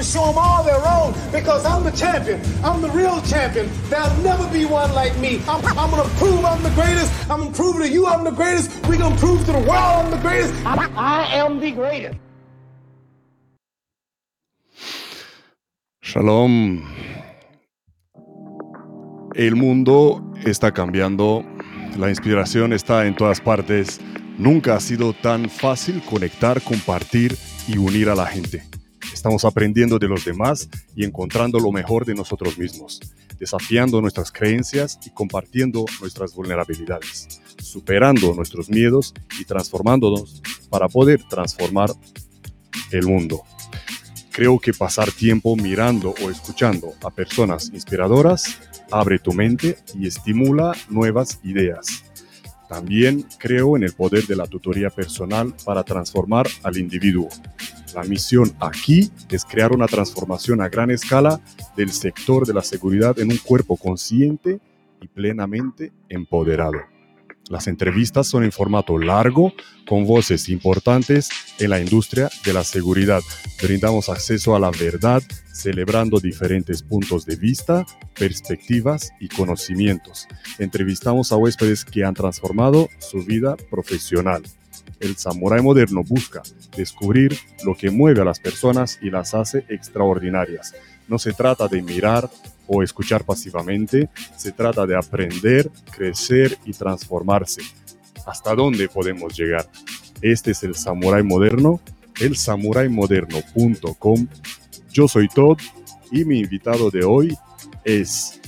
to show them all their own because I'm the champion. I'm the real champion. There'll never be one like me. I'm, I'm to prove I'm the greatest. I'm to prove to you I'm the greatest. We're to prove to the world I'm the greatest. I, I am the greatest. Shalom. El mundo está cambiando, la inspiración está en todas partes. Nunca ha sido tan fácil conectar, compartir y unir a la gente. Estamos aprendiendo de los demás y encontrando lo mejor de nosotros mismos, desafiando nuestras creencias y compartiendo nuestras vulnerabilidades, superando nuestros miedos y transformándonos para poder transformar el mundo. Creo que pasar tiempo mirando o escuchando a personas inspiradoras abre tu mente y estimula nuevas ideas. También creo en el poder de la tutoría personal para transformar al individuo. La misión aquí es crear una transformación a gran escala del sector de la seguridad en un cuerpo consciente y plenamente empoderado. Las entrevistas son en formato largo, con voces importantes en la industria de la seguridad. Brindamos acceso a la verdad, celebrando diferentes puntos de vista, perspectivas y conocimientos. Entrevistamos a huéspedes que han transformado su vida profesional el samurái moderno busca descubrir lo que mueve a las personas y las hace extraordinarias. No se trata de mirar o escuchar pasivamente, se trata de aprender, crecer y transformarse. ¿Hasta dónde podemos llegar? Este es el samurái moderno, el samuraimoderno.com. Yo soy Todd y mi invitado de hoy es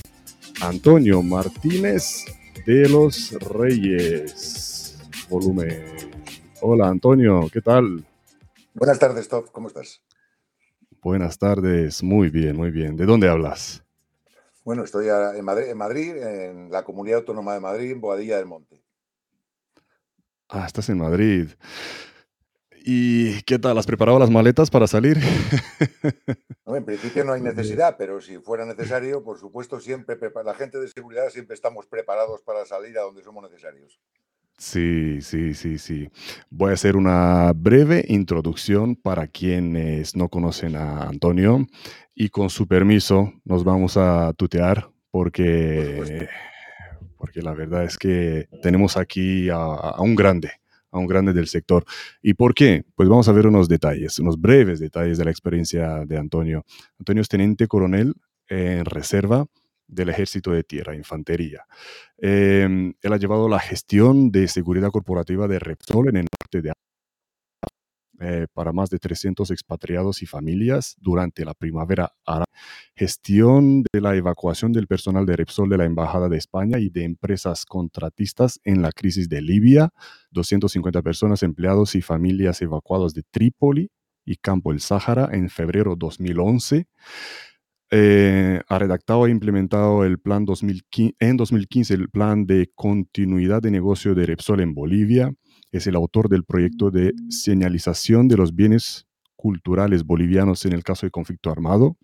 Antonio Martínez de los Reyes. Volumen Hola Antonio, ¿qué tal? Buenas tardes, Top, ¿cómo estás? Buenas tardes, muy bien, muy bien. ¿De dónde hablas? Bueno, estoy en Madrid, en la Comunidad Autónoma de Madrid, en Boadilla del Monte. Ah, estás en Madrid. ¿Y qué tal? ¿Has preparado las maletas para salir? No, en principio no hay necesidad, pero si fuera necesario, por supuesto, siempre la gente de seguridad siempre estamos preparados para salir a donde somos necesarios. Sí, sí, sí, sí. Voy a hacer una breve introducción para quienes no conocen a Antonio y con su permiso nos vamos a tutear porque, porque la verdad es que tenemos aquí a, un grande, a un grande del sector. ¿Y por qué? Pues vamos a ver unos detalles, unos breves detalles de la experiencia de Antonio. Antonio es teniente coronel en reserva del Ejército de Tierra, Infantería. Em, él ha llevado la gestión de seguridad corporativa de Repsol en el norte de eh, para más de 300 expatriados y familias durante la primavera árabe. Gestión de la evacuación del personal de Repsol de la Embajada de España y de empresas contratistas en la crisis de Libia. 250 personas, empleados y familias evacuados de Trípoli y Campo el Sáhara en febrero 2011. Eh, ha redactado e implementado el plan 2015, en 2015 el plan de continuidad de negocio de Repsol en Bolivia. Es el autor del proyecto de señalización de los bienes culturales bolivianos en el caso de conflicto armado.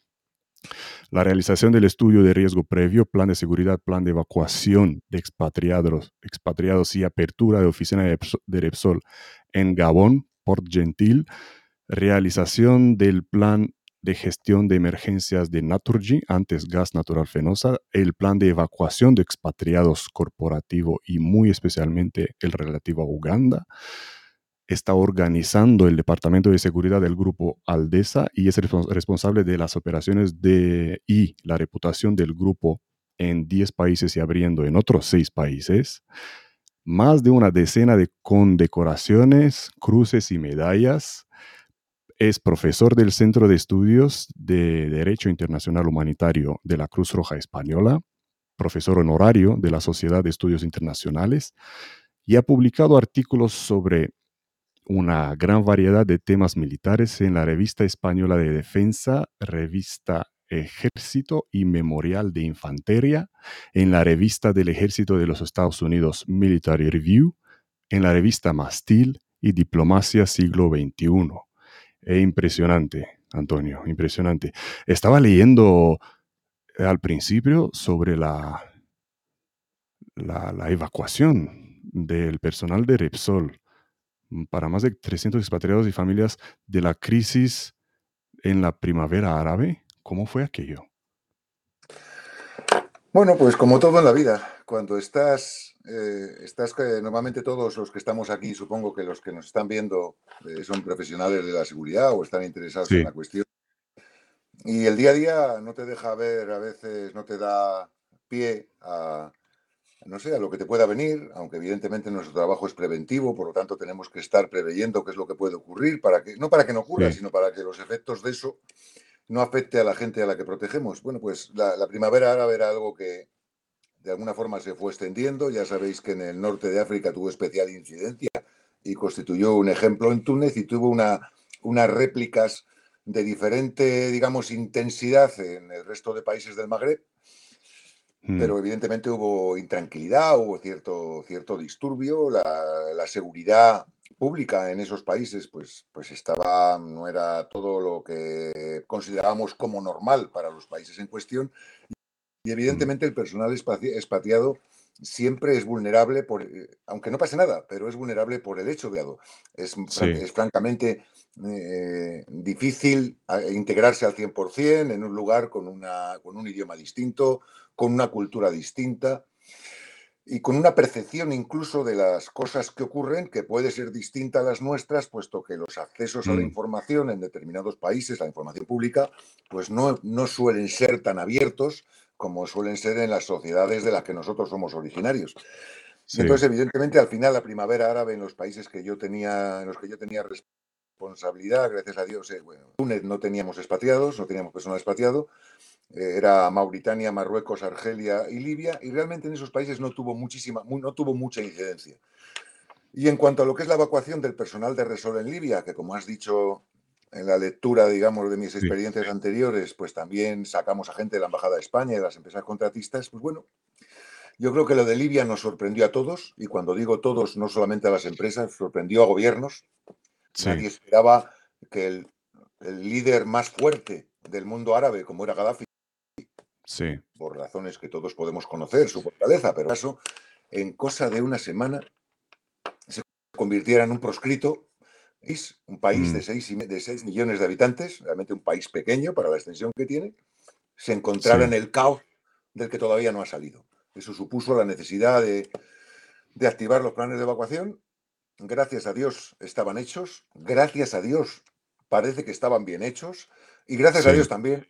La realización del estudio de riesgo previo, plan de seguridad, plan de evacuación de expatriados, expatriados y apertura de oficina de Repsol en Gabón, Port Gentil. Realización del plan de gestión de emergencias de Naturgy, antes Gas Natural Fenosa, el plan de evacuación de expatriados corporativo y muy especialmente el relativo a Uganda. Está organizando el Departamento de Seguridad del Grupo Aldesa y es responsable de las operaciones de, y la reputación del grupo en 10 países y abriendo en otros 6 países. Más de una decena de condecoraciones, cruces y medallas es profesor del Centro de Estudios de Derecho Internacional Humanitario de la Cruz Roja Española, profesor honorario de la Sociedad de Estudios Internacionales y ha publicado artículos sobre una gran variedad de temas militares en la Revista Española de Defensa, Revista Ejército y Memorial de Infantería, en la Revista del Ejército de los Estados Unidos Military Review, en la Revista Mastil y Diplomacia Siglo XXI. Es impresionante. Antonio, impresionante. Estaba leyendo al principio sobre la, la, evacuación del personal de Repsol para más de 300 expatriados y familias de la crisis en la primavera árabe. ¿Cómo fue aquello? Bueno, pues como todo en la vida, cuando estás, eh, estás que normalmente todos los que estamos aquí, supongo que los que nos están viendo eh, son profesionales de la seguridad o están interesados en la cuestión. Y el día a día no te deja ver, a veces no te da pie a, no sé, a lo que te pueda venir, aunque evidentemente nuestro trabajo es preventivo, por lo tanto tenemos que estar preveyendo qué es lo que puede ocurrir, para que, no para que no ocurra, sino para que los efectos de eso no afecte a la gente a la que protegemos. Bueno, pues la, primavera árabe era algo que de alguna forma se fue extendiendo. Ya sabéis que en el norte de África tuvo especial incidencia y constituyó un ejemplo en Túnez y tuvo una, unas réplicas de diferente, digamos, intensidad en el resto de países del Magreb. Mm. Pero evidentemente hubo intranquilidad, hubo cierto, cierto disturbio, la, la seguridad pública en esos países, pues, pues estaba, no era todo lo que considerábamos como normal para los países en cuestión. Y evidentemente el personal expatriado siempre es vulnerable, por, eh, aunque no pase nada, pero es vulnerable por el hecho de es, es francamente eh, difícil integrarse al 100% en un lugar con, una, con un idioma distinto, con una cultura distinta y con una percepción incluso de las cosas que ocurren que puede ser distinta a las nuestras, puesto que los accesos a la mm. información en determinados países, la información pública, pues no, no suelen ser tan abiertos como suelen ser en las sociedades de las que nosotros somos originarios. Entonces, evidentemente, al final la primavera árabe en los países que yo tenía, en los que yo tenía responsabilidad, gracias a Dios, eh, bueno, Túnez no teníamos expatriados, no teníamos personal expatriado, era Mauritania, Marruecos, Argelia y Libia, y realmente en esos países no tuvo muchísima, no tuvo mucha incidencia. Y en cuanto a lo que es la evacuación del personal de Resol en Libia, que como has dicho en la lectura, digamos, de mis experiencias anteriores, pues también sacamos a gente de la Embajada de España y de las empresas contratistas, pues bueno, yo creo que lo de Libia nos sorprendió a todos, y cuando digo todos, no solamente a las empresas, sorprendió a gobiernos. Nadie esperaba que el, el líder más fuerte del mundo árabe, como era Gaddafi, por razones que todos podemos conocer, su fortaleza, pero eso, en cosa de una semana, se convirtiera en un proscrito. Un país de 6 mm. de seis millones de habitantes, realmente un país pequeño para la extensión que tiene, se encontrara en el caos del que todavía no ha salido. Eso supuso la necesidad de, de activar los planes de evacuación. Gracias a Dios estaban hechos, gracias a Dios parece que estaban bien hechos y gracias a Dios también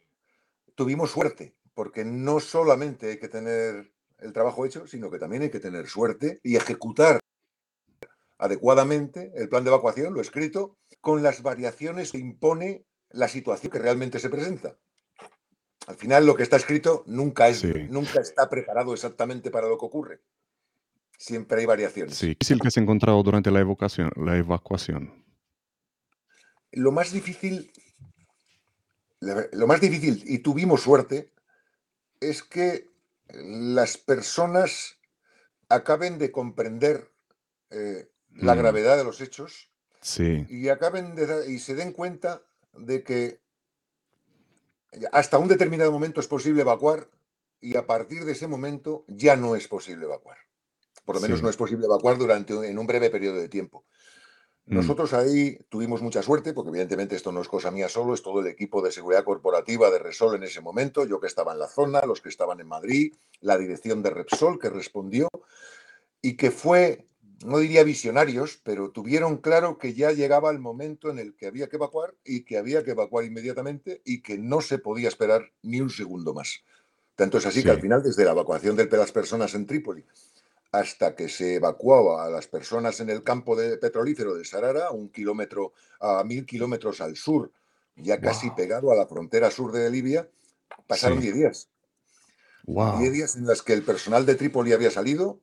tuvimos suerte porque no solamente hay que tener el trabajo hecho, sino que también hay que tener suerte y ejecutar adecuadamente el plan de evacuación, lo escrito, con las variaciones que impone la situación que realmente se presenta. Al final, lo que está escrito nunca, es, nunca está preparado exactamente para lo que ocurre. Siempre hay variaciones. Sí, ¿qué es el que se ha encontrado durante la evacuación? La evacuación? Lo más difícil, lo más difícil, y tuvimos suerte, es que las personas acaben de comprender eh, la mm. gravedad de los hechos y acaben de, y se den cuenta de que hasta un determinado momento es posible evacuar y a partir de ese momento ya no es posible evacuar. Por lo menos no es posible evacuar durante en un breve periodo de tiempo. Mm. Nosotros ahí tuvimos mucha suerte, porque evidentemente esto no es cosa mía solo, es todo el equipo de seguridad corporativa de Repsol en ese momento, yo que estaba en la zona, los que estaban en Madrid, la dirección de Repsol que respondió y que fue, no diría visionarios, pero tuvieron claro que ya llegaba el momento en el que había que evacuar y que había que evacuar inmediatamente y que no se podía esperar ni un segundo más. Tanto es así que al final, desde la evacuación de las personas en Trípoli hasta que se evacuaba a las personas en el campo de petrolífero de Sarara, un kilómetro a mil kilómetros al sur, ya casi pegado a la frontera sur de Libia, pasaron 10 días. 10 días en las que el personal de Trípoli había salido.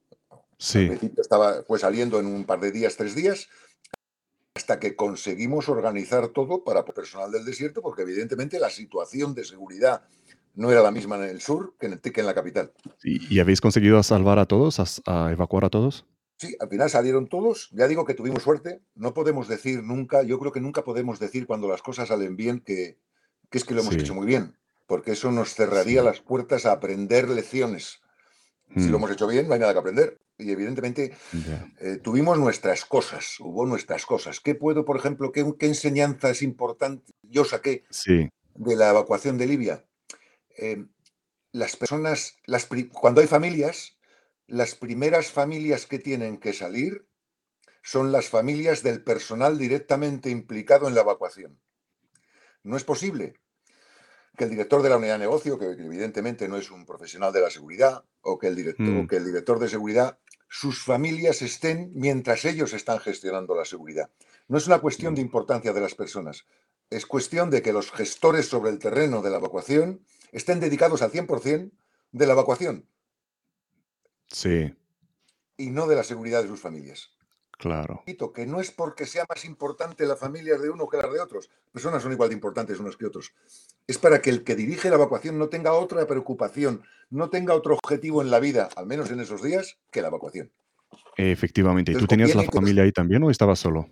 Sí. Al principio estaba, fue saliendo en un par de días, tres días, hasta que conseguimos organizar todo para el personal del desierto, porque evidentemente la situación de seguridad no era la misma en el sur que en, el, que en la capital. ¿Y, habéis conseguido salvar a todos, a, evacuar a todos? Sí, al final salieron todos. Ya digo que tuvimos suerte. No podemos decir nunca, yo creo que nunca podemos decir cuando las cosas salen bien que, que es que lo hemos hecho muy bien, porque eso nos cerraría las puertas a aprender lecciones. Si lo mm. hemos hecho bien, no hay nada que aprender. Y evidentemente eh, tuvimos nuestras cosas, hubo nuestras cosas. ¿Qué puedo, por ejemplo, qué, qué enseñanza es importante yo saqué de la evacuación de Libia? Eh, las personas, las, cuando hay familias, las primeras familias que tienen que salir son las familias del personal directamente implicado en la evacuación. No es posible que el director de la unidad de negocio, que evidentemente no es un profesional de la seguridad, o que el director, mm. que el director de seguridad, sus familias estén mientras ellos están gestionando la seguridad. No es una cuestión de importancia de las personas, es cuestión de que los gestores sobre el terreno de la evacuación estén dedicados al 100% de la evacuación. Sí. Y no de la seguridad de sus familias. Claro. Que no es porque sea más importante la familia de uno que la de otros. Personas son igual de importantes unos que otros. Es para que el que dirige la evacuación no tenga otra preocupación, no tenga otro objetivo en la vida, al menos en esos días, que la evacuación. Efectivamente. ¿Y tú tenías la familia ahí también o estabas solo?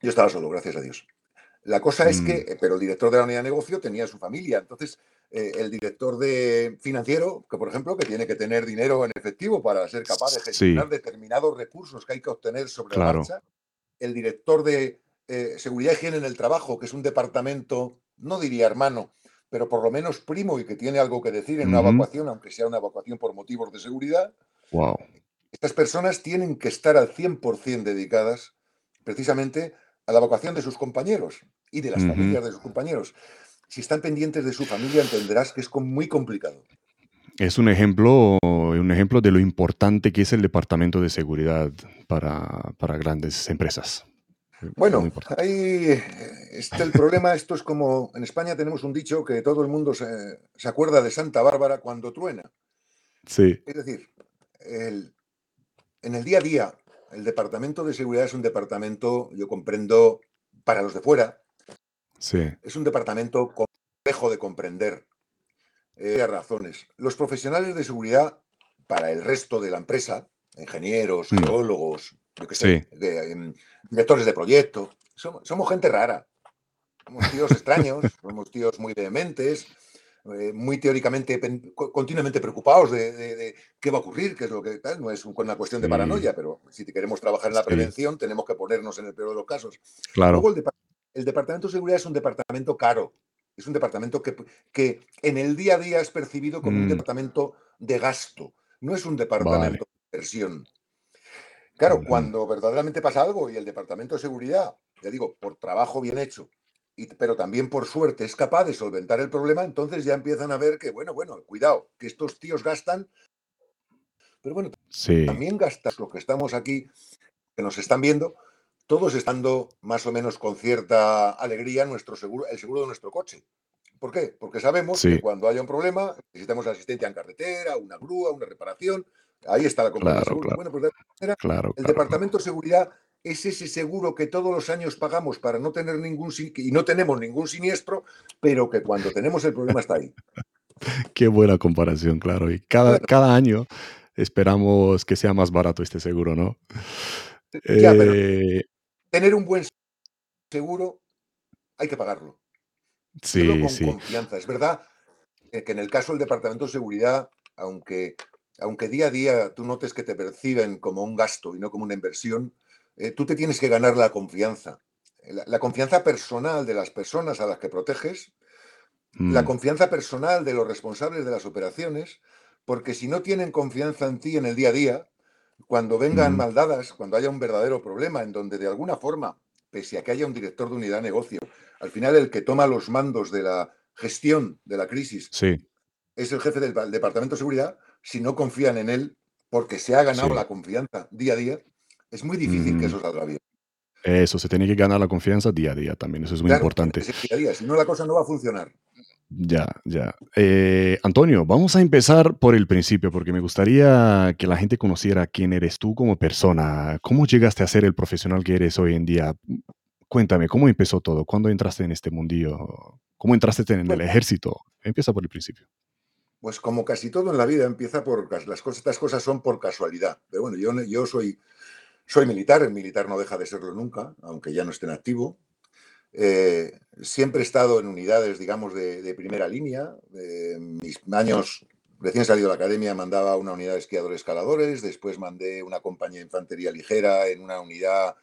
Yo estaba solo, gracias a Dios. La cosa es que, mm. pero el director de la unidad de negocio tenía su familia. Entonces, eh, el director de financiero, que por ejemplo, que tiene que tener dinero en efectivo para ser capaz de gestionar determinados recursos que hay que obtener sobre la marcha. El director de eh, seguridad y higiene en el trabajo, que es un departamento, no diría hermano, pero por lo menos primo y que tiene algo que decir en una evacuación, aunque sea una evacuación por motivos de seguridad. Wow. Estas personas tienen que estar al 100% dedicadas precisamente a la evacuación de sus compañeros y de las familias de sus compañeros si están pendientes de su familia, entenderás que es muy complicado. Es un ejemplo, un ejemplo de lo importante que es el departamento de seguridad para, grandes empresas. Bueno, ahí está el problema. Esto es como en España tenemos un dicho que todo el mundo se, acuerda de Santa Bárbara cuando truena. Sí. Es decir, en el día a día, el departamento de seguridad es un departamento, yo comprendo, para los de fuera, es un departamento complejo de comprender. Eh, razones. Los profesionales de seguridad para el resto de la empresa, ingenieros, mm. geólogos, em, directores de proyecto, somos, gente rara. Somos tíos extraños, somos tíos muy vehementes, eh, muy teóricamente, continuamente preocupados de, qué va a ocurrir, qué es lo que tal. No es una cuestión de paranoia, pero si queremos trabajar en la prevención, tenemos que ponernos en el peor de los casos. Claro el Departamento de Seguridad es un departamento caro. Es un departamento que, que en el día a día es percibido como un mm. departamento de gasto. No es un departamento de inversión. Claro, cuando verdaderamente pasa algo y el Departamento de Seguridad, ya digo, por trabajo bien hecho, y, pero también por suerte es capaz de solventar el problema, entonces ya empiezan a ver que, bueno, bueno, cuidado, que estos tíos gastan, pero bueno, también gastas lo que estamos aquí, que nos están viendo, todos estando más o menos con cierta alegría nuestro seguro, el seguro de nuestro coche. ¿Por qué? Porque sabemos que cuando haya un problema necesitamos asistencia en carretera, una grúa, una reparación. Ahí está la compañía claro, Bueno, pues el Departamento de Seguridad es ese seguro que todos los años pagamos para no tener ningún y no tenemos ningún siniestro, pero que cuando tenemos el problema está ahí. Qué buena comparación, claro. Y cada, cada año esperamos que sea más barato este seguro, ¿no? Ya, eh, tener un buen seguro hay que pagarlo. Sí, con sí. confianza. Es verdad que en el caso del Departamento de Seguridad, aunque, aunque día a día tú notes que te perciben como un gasto y no como una inversión, eh, tú te tienes que ganar la confianza. La, confianza personal de las personas a las que proteges, la mm. confianza personal de los responsables de las operaciones, porque si no tienen confianza en ti en el día a día, cuando vengan maldadas, cuando haya un verdadero problema en donde de alguna forma, pese a que haya un director de unidad de negocio, al final el que toma los mandos de la gestión de la crisis es el jefe del Departamento de Seguridad, si no confían en él, porque se ha ganado la confianza día a día, es muy difícil que eso salga bien. Eso, se tiene que ganar la confianza día a día también, eso es muy importante. Día a día, si no la cosa no va a funcionar. Ya, ya. Eh, Antonio, vamos a empezar por el principio, porque me gustaría que la gente conociera quién eres tú como persona. ¿Cómo llegaste a ser el profesional que eres hoy en día? Cuéntame, ¿cómo empezó todo? ¿Cuándo entraste en este mundillo? ¿Cómo entraste en el ejército? Empieza por el principio. Pues como casi todo en la vida empieza por las cosas, estas cosas son por casualidad. Pero bueno, yo, yo soy, soy militar, el militar no deja de serlo nunca, aunque ya no esté en activo. Eh, siempre he estado en unidades, digamos, de, primera línea. mis años recién salido de la academia mandaba una unidad de esquiadores escaladores, después mandé una compañía de infantería ligera en una unidad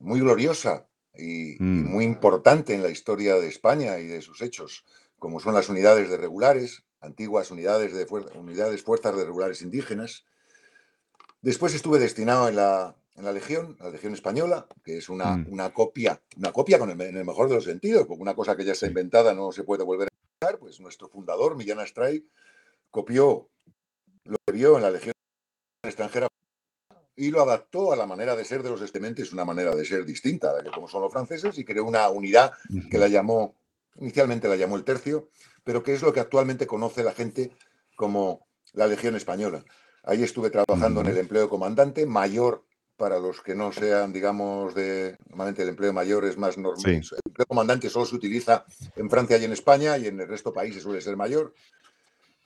muy gloriosa y, mm. muy importante en la historia de España y de sus hechos, como son las unidades de regulares, antiguas unidades de unidades fuerzas de regulares indígenas. Después estuve destinado en la, en la Legión, la Legión Española, que es una, mm. una copia, una copia con el, en el mejor de los sentidos, porque una cosa que ya está inventada no se puede volver a usar, pues nuestro fundador, Millán Astray, copió lo que vio en la Legión extranjera y lo adaptó a la manera de ser de los estementes, una manera de ser distinta a la que como son los franceses, y creó una unidad que la llamó, inicialmente la llamó el tercio, pero que es lo que actualmente conoce la gente como la Legión Española. Ahí estuve trabajando en el empleo de comandante, mayor para los que no sean, digamos, de. Normalmente el empleo mayor es más normal. El empleo comandante solo se utiliza en Francia y en España y en el resto de países suele ser mayor.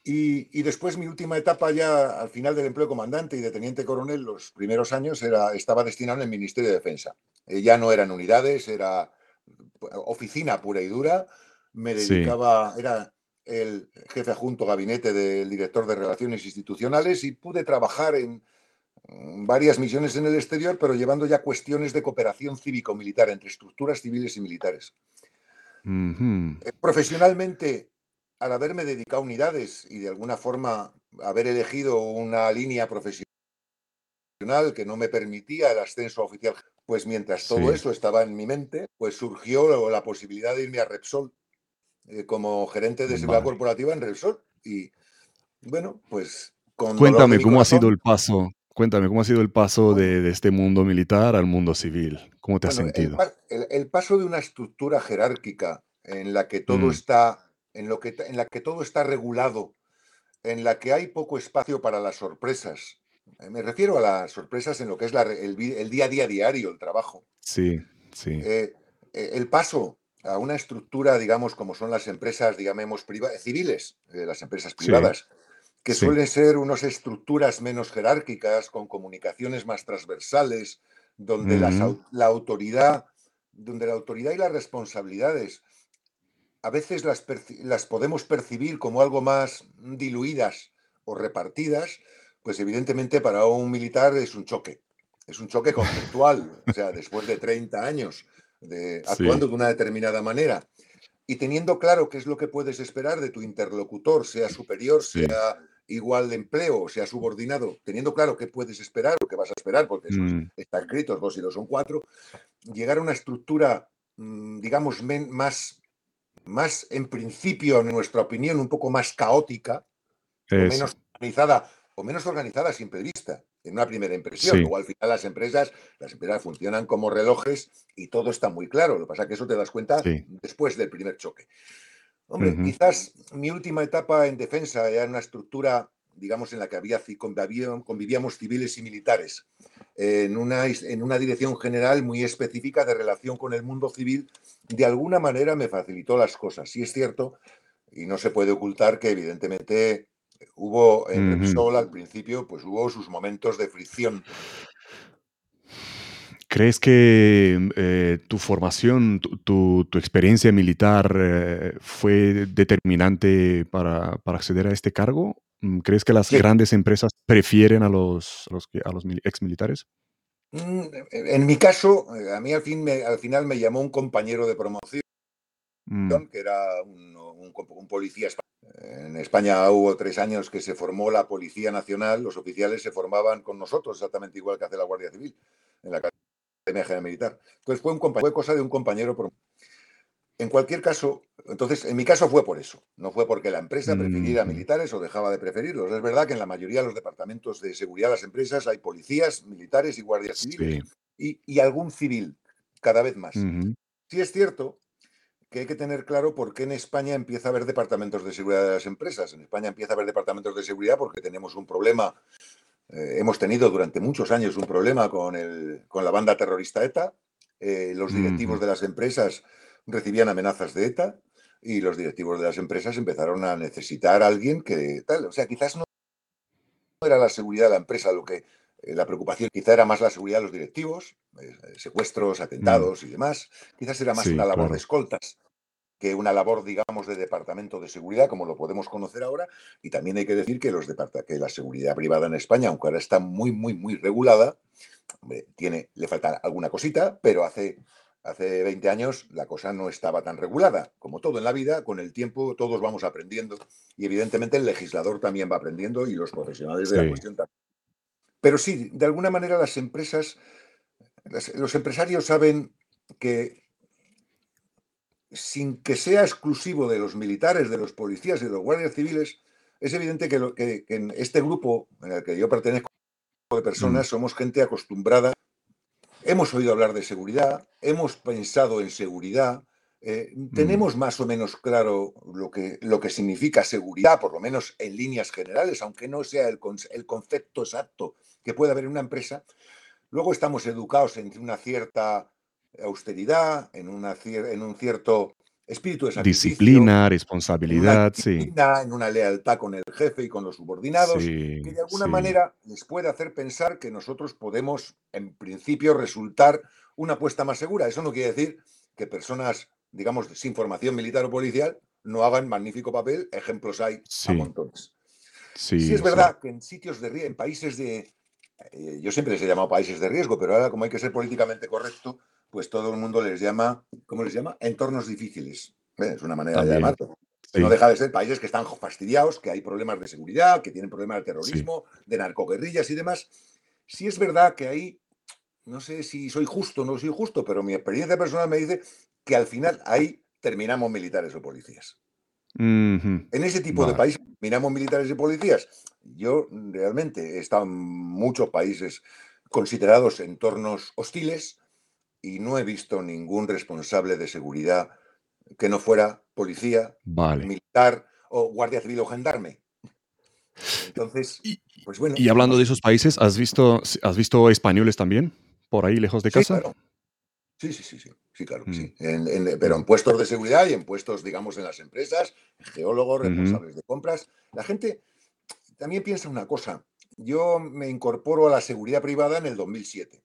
Y, después mi última etapa ya al final del empleo comandante y de teniente coronel, los primeros años, era, estaba destinado en el Ministerio de Defensa. Eh, ya no eran unidades, era oficina pura y dura. Me dedicaba, era el jefe adjunto gabinete del director de Relaciones Institucionales y pude trabajar en varias misiones en el exterior, pero llevando ya cuestiones de cooperación cívico-militar entre estructuras civiles y militares. Eh, profesionalmente al haberme dedicado a unidades y de alguna forma haber elegido una línea profesional que no me permitía el ascenso oficial, pues mientras todo eso estaba en mi mente, pues surgió la posibilidad de irme a Repsol eh, como gerente de seguridad corporativa en Repsol. Y bueno, pues... Cuéntame cómo ha sido el paso, cuéntame cómo ha sido el paso de, este mundo militar al mundo civil. ¿Cómo te has sentido? El, paso de una estructura jerárquica en la que todo mm. está en, lo que, en la que todo está regulado, en la que hay poco espacio para las sorpresas. Eh, me refiero a las sorpresas en lo que es el, día a día diario, el trabajo. Sí, sí. Eh, eh, el paso a una estructura, digamos, como son las empresas, digamos, civiles, las empresas privadas, que suelen ser unas estructuras menos jerárquicas, con comunicaciones más transversales, donde la autoridad, donde la autoridad y las responsabilidades a veces las, las podemos percibir como algo más diluidas o repartidas, pues evidentemente para un militar es un choque. Es un choque conceptual. o sea, después de 30 años de, actuando de una determinada manera y teniendo claro qué es lo que puedes esperar de tu interlocutor, sea superior, sea igual de empleo, sea subordinado, teniendo claro qué puedes esperar o qué vas a esperar, porque mm. está escrito, dos y dos son cuatro, llegar a una estructura, mm, digamos, más más, en principio, en nuestra opinión, un poco más caótica, o menos organizada, o menos organizada siempre vista, en una primera impresión. O al final las empresas, las empresas funcionan como relojes y todo está muy claro. Lo que pasa es que eso te das cuenta después del primer choque. Hombre, quizás mi última etapa en defensa era una estructura, digamos, en la que había, convivíamos civiles y militares, en una, en una dirección general muy específica de relación con el mundo civil de alguna manera me facilitó las cosas. Sí es cierto, y no se puede ocultar que evidentemente hubo en Repsol al principio, pues hubo sus momentos de fricción. ¿Crees que eh, tu formación, tu, experiencia militar eh, fue determinante para, acceder a este cargo? Mm, ¿Crees que las grandes empresas prefieren a los, a los, a los exmilitares? Mm, en mi caso, eh, a mí al, fin al final me llamó un compañero de promoción, mm. que era un, policía español. En España hubo tres años que se formó la Policía Nacional, los oficiales se formaban con nosotros, exactamente igual que hace la Guardia Civil, en la Academia General Militar. Entonces fue, un fue cosa de un compañero. En cualquier caso, entonces, en mi caso fue por eso. No fue porque la empresa prefiriera militares o dejaba de preferirlos. Es verdad que en la mayoría de los departamentos de seguridad de las empresas hay policías, militares y guardias civiles. Y, algún civil, cada vez más. Sí es cierto que hay que tener claro por qué en España empieza a haber departamentos de seguridad de las empresas. En España empieza a haber departamentos de seguridad porque tenemos un problema, eh, hemos tenido durante muchos años un problema con, el, con la banda terrorista ETA. Eh, los directivos de las empresas recibían amenazas de ETA y los directivos de las empresas empezaron a necesitar a alguien que tal. O sea, quizás no era la seguridad de la empresa lo que eh, la preocupación quizá era más la seguridad de los directivos, secuestros, Mm. atentados y demás. Quizás era más Sí, una labor claro. de escoltas que una labor, digamos, de departamento de seguridad, como lo podemos conocer ahora. Y también hay que decir que, los que la seguridad privada en España, aunque ahora está muy, muy, muy regulada, hombre, tiene, le falta alguna cosita, pero hace, hace 20 años la cosa no estaba tan regulada. Como todo en la vida, con el tiempo todos vamos aprendiendo y evidentemente el legislador también va aprendiendo y los profesionales de la cuestión también. Pero sí, de alguna manera las empresas, las- los empresarios saben que sin que sea exclusivo de los militares, de los policías y de los guardias civiles, es evidente que, lo- que- que en este grupo en el que yo pertenezco de personas somos gente acostumbrada. Hemos oído hablar de seguridad, hemos pensado en seguridad, eh, tenemos más o menos claro lo que, lo que significa seguridad, por lo menos en líneas generales, aunque no sea el, el concepto exacto que puede haber en una empresa. Luego estamos educados en una cierta austeridad, en, una, en un cierto espíritu de sacrificio, Disciplina, en responsabilidad, sí. disciplina, en una lealtad con el jefe y con los subordinados, Sí, que de alguna sí. manera les puede hacer pensar que nosotros podemos, en principio, resultar una apuesta más segura. Eso no quiere decir que personas, digamos, sin formación militar o policial no hagan magnífico papel. Ejemplos hay a Sí. montones. Sí, Sí, es sí. verdad que en sitios de riesgo, en países de. eh, yo siempre les he llamado países de riesgo, pero ahora, como hay que ser políticamente correcto, pues todo el mundo les llama. ¿Cómo les llama? Entornos difíciles. Eh, Es una manera También, de llamarlo. sí. No deja de ser países que están fastidiados, que hay problemas de seguridad, que tienen problemas de terrorismo, de narcoguerrillas y demás. Sí es verdad que ahí, no sé si soy justo o no soy justo, pero mi experiencia personal me dice que al final ahí terminamos militares o policías. En ese tipo de países miramos militares y policías. Yo realmente he estado en muchos países considerados entornos hostiles y no he visto ningún responsable de seguridad que no fuera policía, Vale. militar o guardia civil o gendarme. Entonces, Y, pues bueno. y hablando de esos países, ¿has visto, has visto españoles también por ahí lejos de Sí, casa? claro. Sí, sí, sí, sí, sí, claro Mm. sí. En- en- pero en puestos de seguridad y en puestos, digamos, en las empresas, geólogos, responsables de compras. La gente también piensa una cosa. Yo me incorporo a la seguridad privada en el 2007.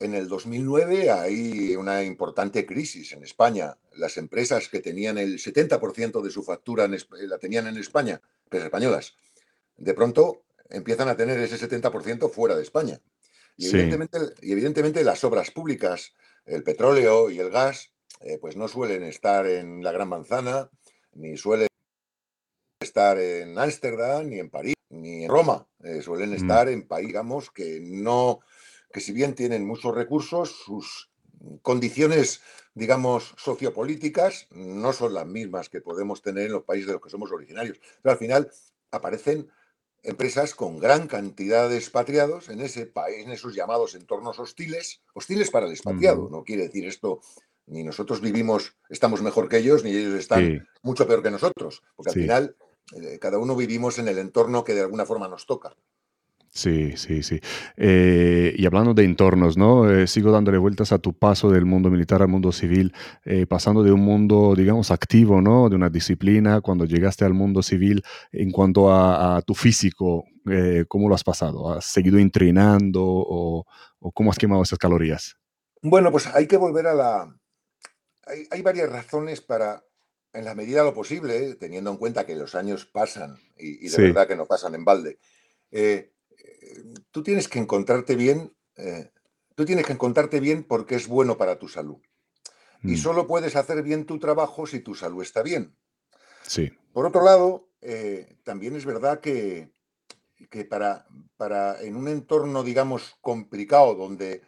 En el 2009 hay una importante crisis en España. Las empresas que tenían el 70% de su factura en la tenían en España, empresas españolas, de pronto empiezan a tener ese 70% fuera de España. Y Sí. evidentemente, y evidentemente las obras públicas, el petróleo y el gas, eh, pues no suelen estar en la Gran Manzana, ni suelen estar en Ámsterdam, ni en París, ni en Roma. Eh, suelen Mm. estar en países, digamos, que no, que si bien tienen muchos recursos, sus condiciones, digamos, sociopolíticas no son las mismas que podemos tener en los países de los que somos originarios. Pero al final aparecen empresas con gran cantidad de expatriados en ese país, en esos llamados entornos hostiles, hostiles para el expatriado. No quiere decir esto, ni nosotros vivimos, estamos mejor que ellos, ni ellos están Sí, mucho peor que nosotros, porque Sí. al final eh, cada uno vivimos en el entorno que de alguna forma nos toca. Sí, sí, sí. Eh, y hablando de entornos, ¿no? Eh, sigo dándole vueltas a tu paso del mundo militar al mundo civil, eh, pasando de un mundo, digamos, activo, ¿no? De una disciplina, cuando llegaste al mundo civil, en cuanto a, a tu físico, eh, ¿cómo lo has pasado? ¿Has seguido entrenando o, o cómo has quemado esas calorías? Bueno, pues hay que volver a la... Hay, hay varias razones para, en la medida de lo posible, teniendo en cuenta que los años pasan y, y de Sí. verdad que no pasan en balde, eh, tú tienes que encontrarte bien, eh, tú tienes que encontrarte bien porque es bueno para tu salud. Y Mm, solo puedes hacer bien tu trabajo si tu salud está bien. Sí, Por otro lado, eh, también es verdad que, que para, para en un entorno, digamos, complicado, donde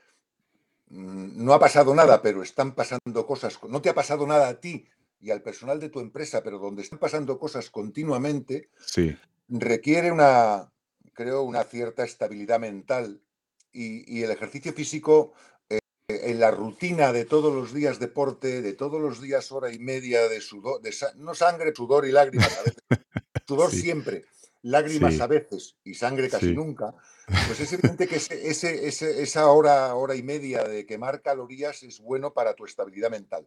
mm, no ha pasado nada, pero están pasando cosas, no te ha pasado nada a ti y al personal de tu empresa, pero donde están pasando cosas continuamente, sí, requiere una, creo, una cierta estabilidad mental y, y el ejercicio físico eh, en la rutina de todos los días deporte, de todos los días hora y media de sudor, de sa- no sangre, sudor y lágrimas a veces, sudor Sí. siempre, lágrimas Sí. a veces y sangre casi Sí. nunca, pues es evidente que ese- ese- ese- esa hora, hora y media de quemar calorías es bueno para tu estabilidad mental.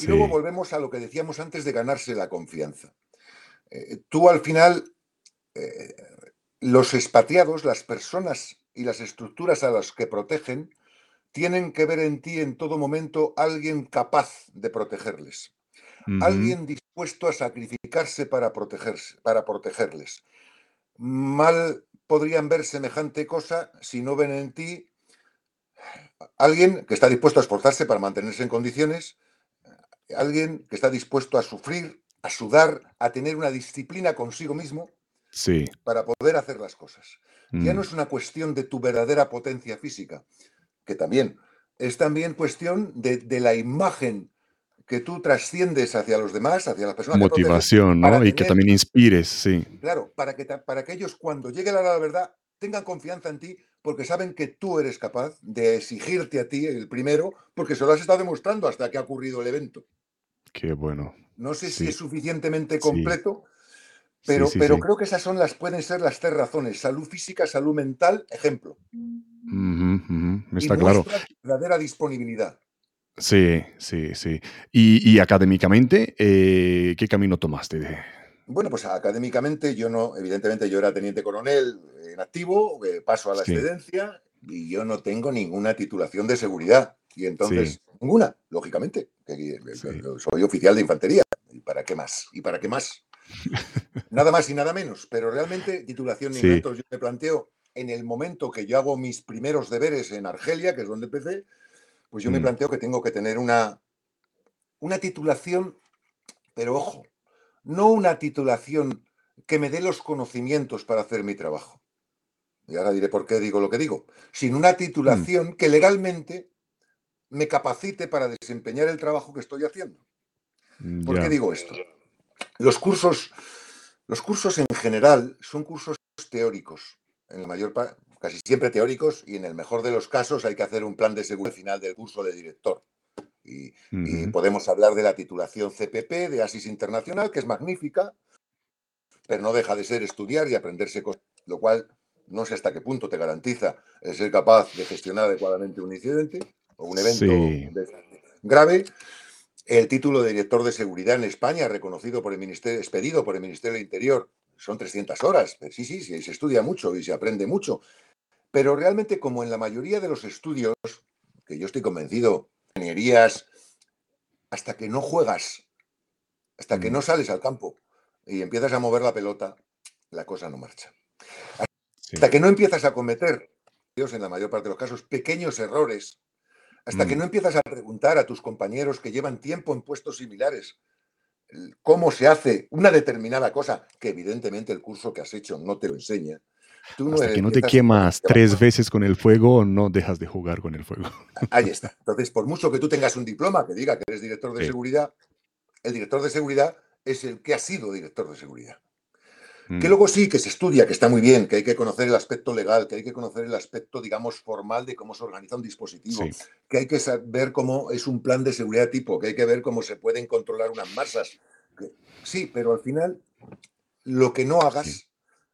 Y luego volvemos a lo que decíamos antes de ganarse la confianza. Eh, tú al final, eh, los expatriados, las personas y las estructuras a las que protegen tienen que ver en ti en todo momento alguien capaz de protegerles. Alguien dispuesto a sacrificarse para, protegerse, para protegerles. Mal podrían ver semejante cosa si no ven en ti alguien que está dispuesto a esforzarse para mantenerse en condiciones, alguien que está dispuesto a sufrir, a sudar, a tener una disciplina consigo mismo sí. para poder hacer las cosas. Ya no Mm, es una cuestión de tu verdadera potencia física, que también es también cuestión de, de la imagen que tú trasciendes hacia los demás, hacia las personas que proteges, Motivación, ¿no? Y que también inspires, sí. claro, para que, para que ellos cuando llegue la hora de la verdad tengan confianza en ti porque saben que tú eres capaz de exigirte a ti el primero porque se lo has estado demostrando hasta que ha ocurrido el evento. Qué bueno. No sé si es suficientemente completo, sí, pero, sí, pero sí. creo que esas son las, pueden ser las tres razones. Salud física, salud mental, ejemplo. Está claro. verdadera disponibilidad. Sí, sí, sí. Y, y académicamente, eh, ¿qué camino tomaste? Bueno, pues académicamente yo no, evidentemente yo era teniente coronel en activo, eh, paso a la excedencia y yo no tengo ninguna titulación de seguridad. Y entonces, ninguna, lógicamente, que- que- que- sí. que soy oficial de infantería. ¿Y para qué más? ¿Y para qué más? Nada más y nada menos, pero realmente titulación ninguna. Sí, yo me planteo, en el momento que yo hago mis primeros deberes en Argelia, que es donde empecé, pues yo me mm, planteo que tengo que tener una, una titulación, pero ojo, no una titulación que me dé los conocimientos para hacer mi trabajo. Y ahora diré por qué digo lo que digo, sino una mm, titulación que legalmente me capacite para desempeñar el trabajo que estoy haciendo. ¿Por qué digo esto? Los cursos, los cursos en general son cursos teóricos, en la mayor parte, casi siempre teóricos, y en el mejor de los casos hay que hacer un plan de seguridad al final del curso de director. Y, podemos hablar de la titulación CPP de ASIS Internacional, que es magnífica, pero no deja de ser estudiar y aprenderse cosas, lo cual no sé hasta qué punto te garantiza el ser capaz de gestionar adecuadamente un incidente o un evento Sí, grave. El título de director de seguridad en España, reconocido por el Ministerio, expedido por el Ministerio del Interior, son 300 horas. Sí, sí, sí, se estudia mucho y se aprende mucho. Pero realmente, como en la mayoría de los estudios, que yo estoy convencido, ingenierías, hasta que no juegas, hasta que mm, no sales al campo y empiezas a mover la pelota, la cosa no marcha. sí, Hasta que no empiezas a cometer, en la mayor parte de los casos, pequeños errores, hasta que mm, no empiezas a preguntar a tus compañeros que llevan tiempo en puestos similares cómo se hace una determinada cosa, que evidentemente el curso que has hecho no te lo enseña, tú no Hasta eres- que no te quemas tres veces con el fuego, no dejas de jugar con el fuego. Ahí está. Entonces, por mucho que tú tengas un diploma que diga que eres director de Sí. seguridad, el director de seguridad es el que ha sido director de seguridad. Mm, Que luego sí, que se estudia, que está muy bien, que hay que conocer el aspecto legal, que hay que conocer el aspecto, digamos, formal de cómo se organiza un dispositivo, Sí, que hay que saber cómo es un plan de seguridad tipo, que hay que ver cómo se pueden controlar unas masas. sí, pero al final, lo que no hagas, Sí.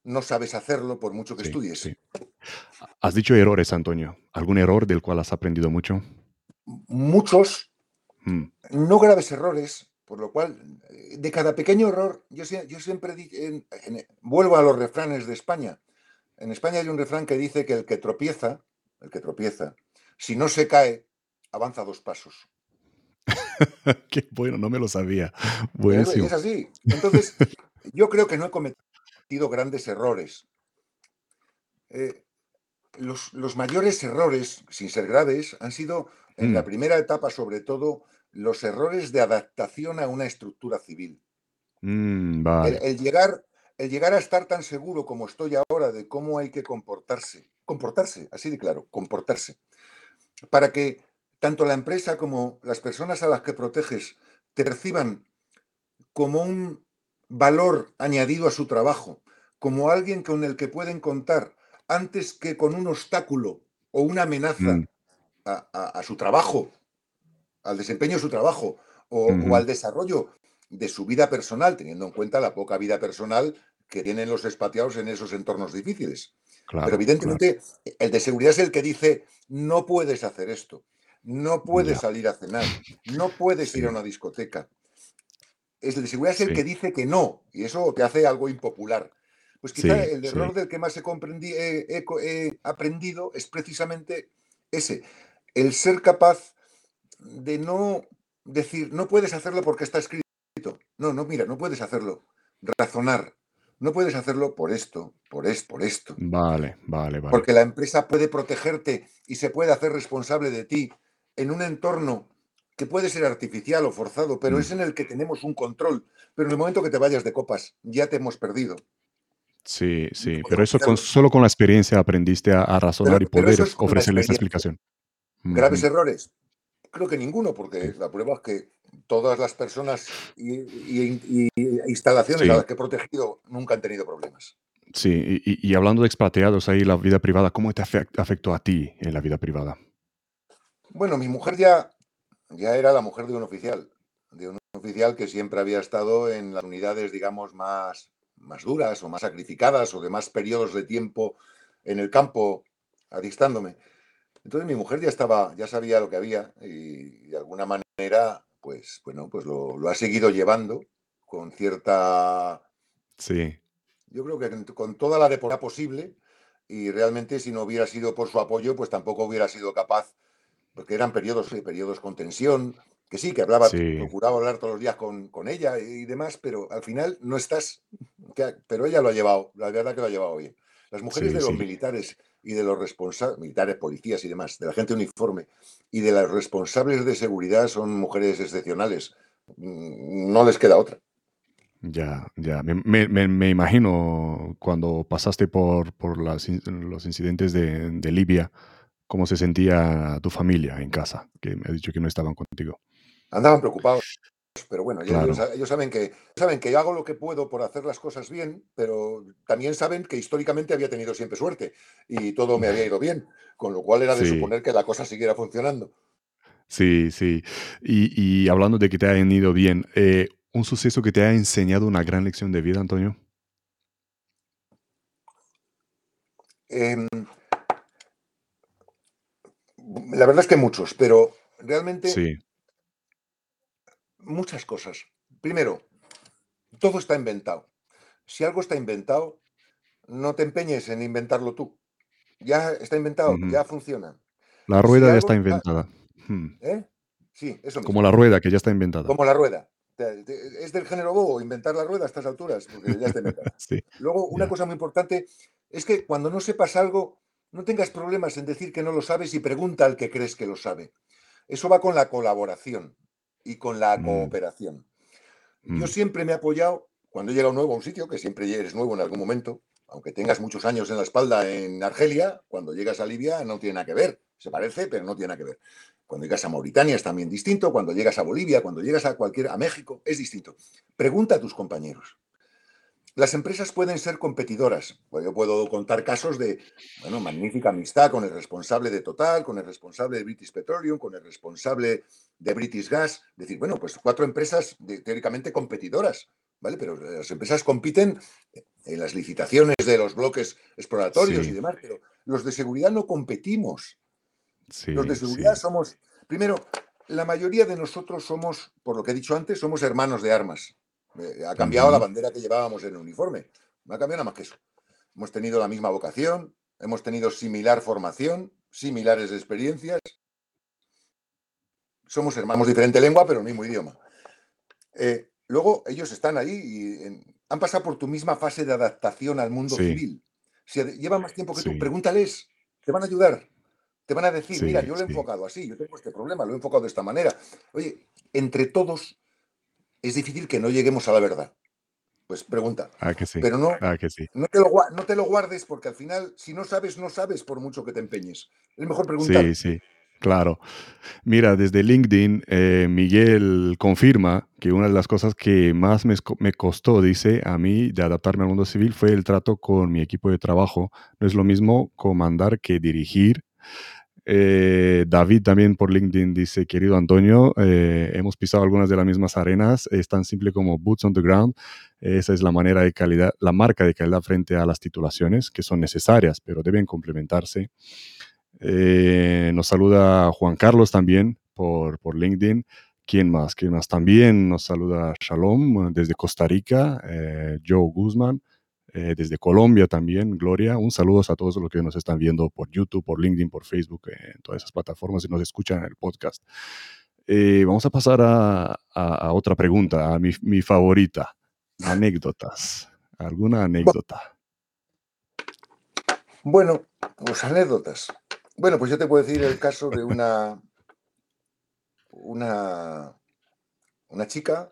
no sabes hacerlo por mucho que sí, estudies. Has dicho errores, Antonio. ¿Algún error del cual has aprendido mucho? Muchos, Mm, no graves errores, por lo cual, eh, de cada pequeño error, yo, sie- yo siempre en- vuelvo a los refranes de España. En España hay un refrán que dice que el que tropieza, el que tropieza, si no se cae, avanza dos pasos. Qué bueno, no me lo sabía. Buenísimo. es así. Entonces, yo creo que no he cometido grandes errores. Eh, los, los mayores errores, sin ser graves, han sido en la Mm, primera etapa, sobre todo, los errores de adaptación a una estructura civil. mm, El, vale. el llegar, el llegar a estar tan seguro como estoy ahora de cómo hay que comportarse, comportarse, así de claro, comportarse, para que tanto la empresa como las personas a las que proteges te perciban como un valor añadido a su trabajo, como alguien con el que pueden contar antes que con un obstáculo o una amenaza Mm, a, a- a su trabajo, al desempeño de su trabajo o, al desarrollo de su vida personal, teniendo en cuenta la poca vida personal que tienen los expatriados en esos entornos difíciles. Pero Claro, claro. evidentemente el de seguridad es el que dice, no puedes hacer esto, no puedes Ya, salir a cenar, no puedes ir a una discoteca. Es el de seguridad es el que dice que no, y eso te hace algo impopular. Pues quizá el error del que más he, comprendí, he, aprendido es precisamente ese, el ser capaz de no decir, no puedes hacerlo porque está escrito. No, no, mira, no puedes hacerlo. Razonar. No puedes hacerlo por esto, por esto, por esto. Vale, vale, vale. Porque la empresa puede protegerte y se puede hacer responsable de ti en un entorno que puede ser artificial o forzado, pero mm. es en el que tenemos un control. Pero en el momento que te vayas de copas, ya te hemos perdido. Sí, sí, pero eso con, solo con la experiencia aprendiste a, razonar y poder ofrecerle esa explicación. ¿Graves errores? Creo que ninguno, porque la prueba es que todas las personas y, instalaciones a las que he protegido nunca han tenido problemas. Sí, y, hablando de expatriados ahí, la vida privada, ¿cómo te afectó a ti en la vida privada? Bueno, mi mujer ya, ya era la mujer de un oficial, de un oficial que siempre había estado en las unidades, digamos, más, más duras o más sacrificadas o de más periodos de tiempo en el campo, aristándome. Entonces mi mujer ya estaba, ya sabía lo que había y de alguna manera, pues, bueno, pues lo, ha seguido llevando con cierta... Sí. Yo creo que con toda la depuración posible y realmente si no hubiera sido por su apoyo, pues tampoco hubiera sido capaz, porque eran periodos, periodos con tensión, que sí, que hablaba, procuraba hablar todos los días con, con, ella y demás, pero al final no estás, pero ella lo ha llevado, la verdad que lo ha llevado bien. Las mujeres de los militares y de los responsables, militares, policías y demás, de la gente uniforme y de las responsables de seguridad son mujeres excepcionales. Mm, no les queda otra. Ya, ya. Me, imagino cuando pasaste por, por los incidentes de, de, Libia, cómo se sentía tu familia en casa, que me ha dicho que no estaban contigo. Andaban preocupados. Pero bueno, ellos, saben que saben que yo hago lo que puedo por hacer las cosas bien, pero también saben que históricamente había tenido siempre suerte y todo me había ido bien, con lo cual era de suponer que la cosa siguiera funcionando. Sí, sí. Y, hablando de que te hayan ido bien, eh, ¿un suceso que te ha enseñado una gran lección de vida, Antonio? Em, la verdad es que muchos, pero realmente sí muchas cosas. Primero, todo está inventado. Si algo está inventado, no te empeñes en inventarlo tú. Ya está inventado, ya funciona. La rueda ya está inventada. Hmm. ¿Eh? Sí, eso Como la rueda, que ya está inventada. Como la rueda. Es del género bobo inventar la rueda a estas alturas, porque ya está inventada. Luego, una cosa muy importante es que cuando no sepas algo, no tengas problemas en decir que no lo sabes y pregunta al que crees que lo sabe. Eso va con la colaboración y con la mm. cooperación. Yo mm. siempre me he apoyado, cuando he llegado nuevo a un sitio, que siempre eres nuevo en algún momento, aunque tengas muchos años en la espalda en Argelia, cuando llegas a Libia no tiene nada que ver. Se parece, pero no tiene nada que ver. Cuando llegas a Mauritania es también distinto, cuando llegas a Bolivia, cuando llegas a cualquier a México es distinto. Pregunta a tus compañeros. Las empresas pueden ser competidoras. Pues yo puedo contar casos de, bueno, magnífica amistad con el responsable de Total, con el responsable de British Petroleum, con el responsable de British Gas. Decir, bueno, pues cuatro empresas teóricamente competidoras, ¿vale? Pero las empresas compiten en las licitaciones de los bloques exploratorios y demás, pero los de seguridad no competimos. los de seguridad somos, primero, la mayoría de nosotros somos, por lo que he dicho antes, somos hermanos de armas. Ha cambiado la bandera que llevábamos en el uniforme. No ha cambiado nada más que eso. Hemos tenido la misma vocación, hemos tenido similar formación, similares experiencias. Somos hermanos, diferente lengua, pero mismo idioma. Eh, luego ellos están ahí y han pasado por tu misma fase de adaptación al mundo civil. Si llevan más tiempo que tú, pregúntales, te van a ayudar. Te van a decir, mira, yo lo he enfocado así, yo tengo este problema, lo he enfocado de esta manera. Oye, entre todos es difícil que no lleguemos a la verdad. Pues pregunta. Ah, que sí. Pero no, ah, que sí. no, te lo, guardes porque al final, si no sabes, no sabes por mucho que te empeñes. Es mejor preguntar. Sí, sí. Claro. Mira, desde LinkedIn, eh, Miguel confirma que una de las cosas que más me, me, costó, dice, a mí de adaptarme al mundo civil fue el trato con mi equipo de trabajo. No es lo mismo comandar que dirigir. Eh, David también por LinkedIn dice, querido Antonio, eh, hemos pisado algunas de las mismas arenas, es tan simple como boots on the ground. Esa es la manera de calidad, la marca de calidad frente a las titulaciones que son necesarias, pero deben complementarse. Eh, nos saluda Juan Carlos también por, por LinkedIn. ¿Quién más? ¿Quién más? También nos saluda Shalom desde Costa Rica, Joe Guzmán. Eh, desde Colombia también, Gloria. Un saludo a todos los que nos están viendo por YouTube, por LinkedIn, por Facebook, en todas esas plataformas y nos escuchan en el podcast. vamos a pasar a, otra pregunta, a mi, mi favorita, anécdotas. ¿Alguna anécdota? Bueno, pues anécdotas. Bueno, pues yo te puedo decir el caso de una, una, una chica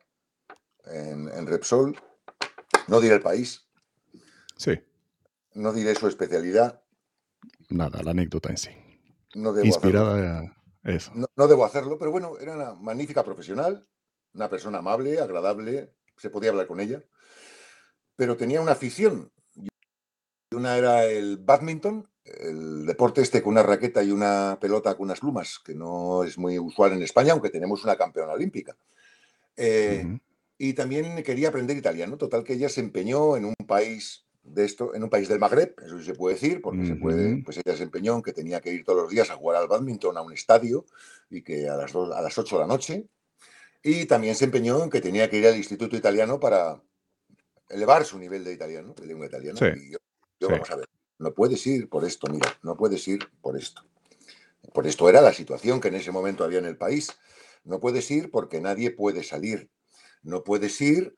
en, Repsol, no diré el país. Sí. No diré su especialidad. Nada, la anécdota en sí. No debo Inspirada a eso. No, debo hacerlo, pero bueno, era una magnífica profesional, una persona amable, agradable, se podía hablar con ella, pero tenía una afición. Una era el badminton, el deporte este con una raqueta y una pelota con unas plumas, que no es muy usual en España, aunque tenemos una campeona olímpica. Eh, y también quería aprender italiano. Total que ella se empeñó en un país de esto, en un país del Magreb, eso sí se puede decir, porque se puede, pues ella se empeñó en que tenía que ir todos los días a jugar al badminton a un estadio y que a las, dos, a las 8 de la noche. Y también se empeñó en que tenía que ir al Instituto Italiano para elevar su nivel de italiano, de lengua italiana. Y yo, vamos a ver, no puedes ir por esto, mira, no puedes ir por esto. Por esto era la situación que en ese momento había en el país. No puedes ir porque nadie puede salir no puedes ir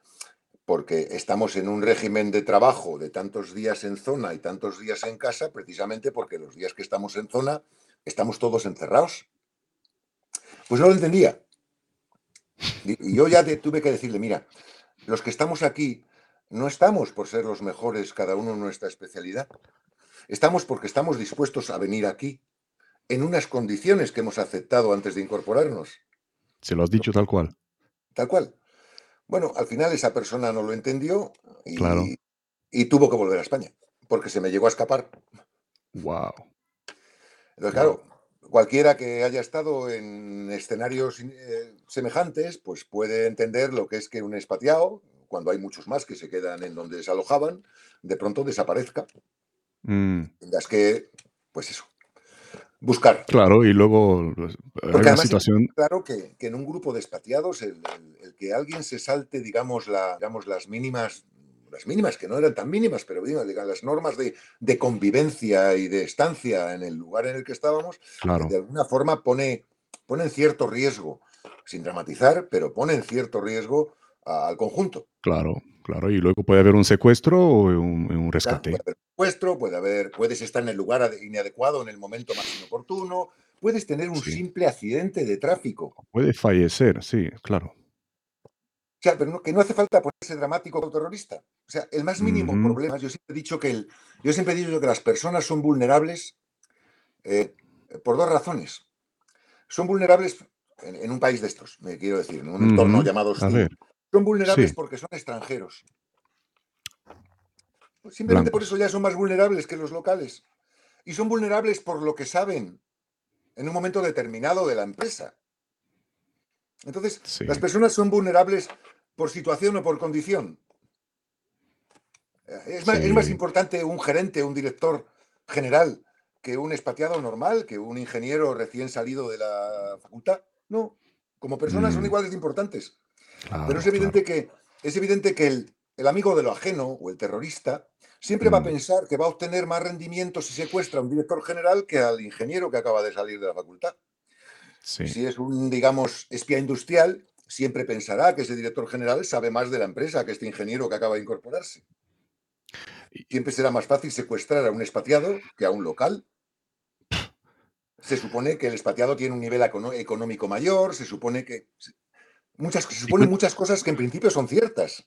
porque estamos en un régimen de trabajo de tantos días en zona y tantos días en casa, precisamente porque los días que estamos en zona estamos todos encerrados. Pues no lo entendía. Y yo ya tuve que decirle, mira, los que estamos aquí no estamos por ser los mejores, cada uno en nuestra especialidad. Estamos porque estamos dispuestos a venir aquí en unas condiciones que hemos aceptado antes de incorporarnos. Se lo has dicho tal cual. Tal cual. Bueno, al final esa persona no lo entendió y, claro. y tuvo que volver a España, porque se me llegó a escapar. Wow. Entonces, claro, cualquiera que haya estado en escenarios eh, semejantes, pues puede entender lo que es que un expatriado, cuando hay muchos más que se quedan en donde se alojaban, de pronto desaparezca. Mm. Es que, pues eso, buscar. Claro, y luego pues, Porque situación... claro que, en un grupo de expatriados el, que alguien se salte, digamos, la, digamos, las mínimas, las mínimas, que no eran tan mínimas, pero digamos, las normas de, convivencia y de estancia en el lugar en el que estábamos, de alguna forma pone, pone en cierto riesgo, sin dramatizar, pero pone en cierto riesgo al conjunto. Claro, claro, y luego puede haber un secuestro o un, rescate. puede haber secuestro, puede haber, puedes estar en el lugar inadecuado en el momento más inoportuno, puedes tener un simple accidente de tráfico. Puede fallecer, sí, claro. O sea, pero que no hace falta ponerse dramático o terrorista. O sea, el más mínimo problema, yo siempre he dicho que el, yo siempre he dicho que las personas son vulnerables eh, por dos razones. Son vulnerables en, un país de estos, me quiero decir, en un entorno llamado hostil. Son vulnerables porque son extranjeros. Simplemente por eso ya son más vulnerables que los locales. Y son vulnerables por lo que saben en un momento determinado de la empresa. Entonces, las personas son vulnerables por situación o por condición. Eh, es más, importante un gerente, un director general, que un expatriado normal, que un ingeniero recién salido de la facultad. No, como personas son mm. iguales de importantes. Pero es evidente que, es evidente que el, amigo de lo ajeno o el terrorista siempre va a mm. pensar que va a obtener más rendimiento si secuestra a un director general que al ingeniero que acaba de salir de la facultad. Si es un, digamos, espía industrial, siempre pensará que ese director general sabe más de la empresa que este ingeniero que acaba de incorporarse. Siempre será más fácil secuestrar a un expatriado que a un local. Se supone que el expatriado tiene un nivel económico mayor, se supone que Muchas, se suponen muchas cosas que en principio son ciertas.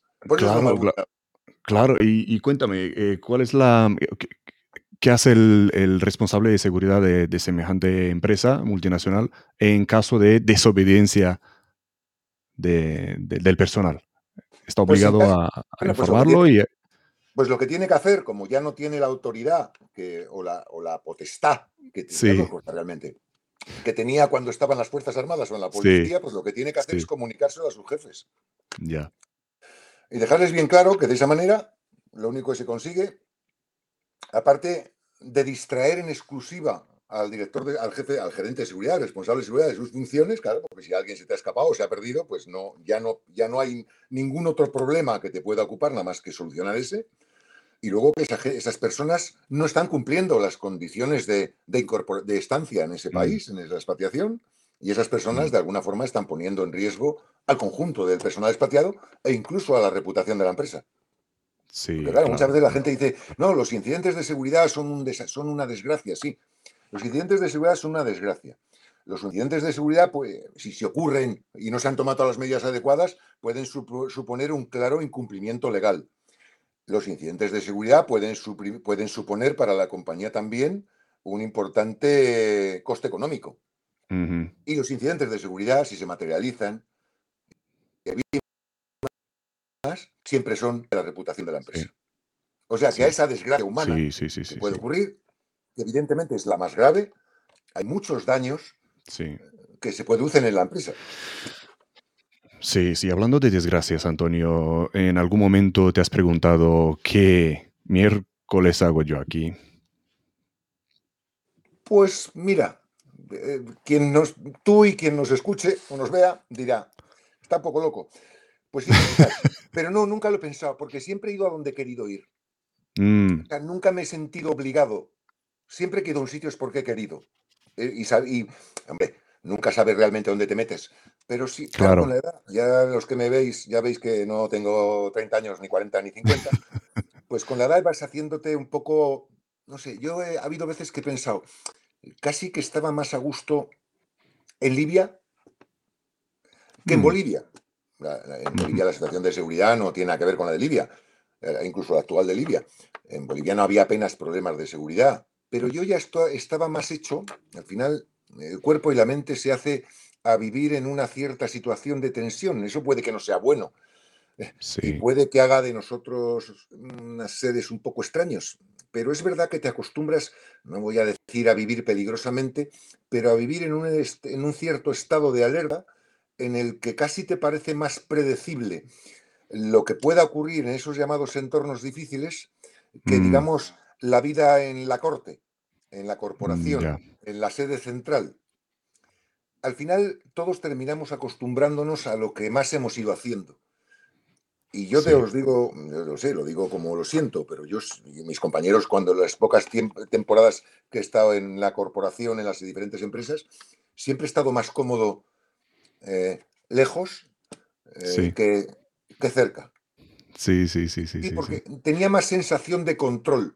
claro, Y, cuéntame, eh, ¿cuál es la... ¿Qué hace el, responsable de seguridad de, semejante empresa multinacional en caso de desobediencia del personal? ¿Está pues obligado a, pues informarlo? y... Pues lo que tiene que hacer, como ya no tiene la autoridad que, o, la, o la potestad que tiene realmente, que tenía cuando estaban las Fuerzas Armadas o en la policía, pues lo que tiene que hacer es comunicárselo a sus jefes. Ya. Y dejarles bien claro que de esa manera lo único que se consigue, aparte de distraer en exclusiva al director, al jefe, al gerente de seguridad, responsable de seguridad de sus funciones, claro, porque si alguien se te ha escapado o se ha perdido, pues no, ya no, ya no hay ningún otro problema que te pueda ocupar nada más que solucionar ese. Y luego que esas personas no están cumpliendo las condiciones de, de, estancia en ese mm. país, en esa expatriación, y esas personas mm. de alguna forma están poniendo en riesgo al conjunto del personal expatriado e incluso a la reputación de la empresa. Sí, claro, muchas veces la gente dice, no, los incidentes de seguridad son, un son una desgracia, sí. Los incidentes de seguridad son una desgracia. Los incidentes de seguridad, pues, si se ocurren y no se han tomado las medidas adecuadas, pueden suponer un claro incumplimiento legal los incidentes de seguridad pueden, pueden suponer para la compañía también un importante coste económico. Y los incidentes de seguridad, si se materializan, siempre son de la reputación de la empresa. O sea que a esa desgracia humana que puede ocurrir, evidentemente es la más grave, hay muchos daños que se producen en la empresa. Sí, sí, hablando de desgracias, Antonio, ¿en algún momento te has preguntado qué miércoles hago yo aquí? Pues mira, eh, quien nos, tú y quien nos escuche o nos vea dirá, está un poco loco. Pues sí, pero no, nunca lo he pensado, porque siempre he ido a donde he querido ir. Mm. nunca me he sentido obligado. Siempre que he ido a un sitio es porque he querido. Eh, y, y, hombre, nunca sabes realmente dónde te metes. Pero sí, claro. con la edad, ya los que me veis, ya veis que no tengo 30 años, ni 40, ni 50, pues con la edad vas haciéndote un poco, no sé, yo he ha habido veces que he pensado, casi que estaba más a gusto en Libia que en mm. Bolivia. En Bolivia la situación de seguridad no tiene nada que ver con la de Libia, eh, incluso la actual de Libia. En Bolivia no había apenas problemas de seguridad, pero yo ya estaba más hecho, al final el cuerpo y la mente se hace a vivir en una cierta situación de tensión. Eso puede que no sea bueno. Eh, y puede que haga de nosotros unas seres un poco extraños. Pero es verdad que te acostumbras, no voy a decir a vivir peligrosamente, pero a vivir en un, en un cierto estado de alerta en el que casi te parece más predecible lo que pueda ocurrir en esos llamados entornos difíciles que, mm. digamos, la vida en la corte, en la corporación, en la sede central al final todos terminamos acostumbrándonos a lo que más hemos ido haciendo. Y yo te os digo, lo sé, lo digo como lo siento, pero yo y mis compañeros, cuando las pocas temporadas que he estado en la corporación, en las diferentes empresas, siempre he estado más cómodo eh, lejos eh, que, cerca. Sí, sí, sí, sí. porque tenía más sensación de control.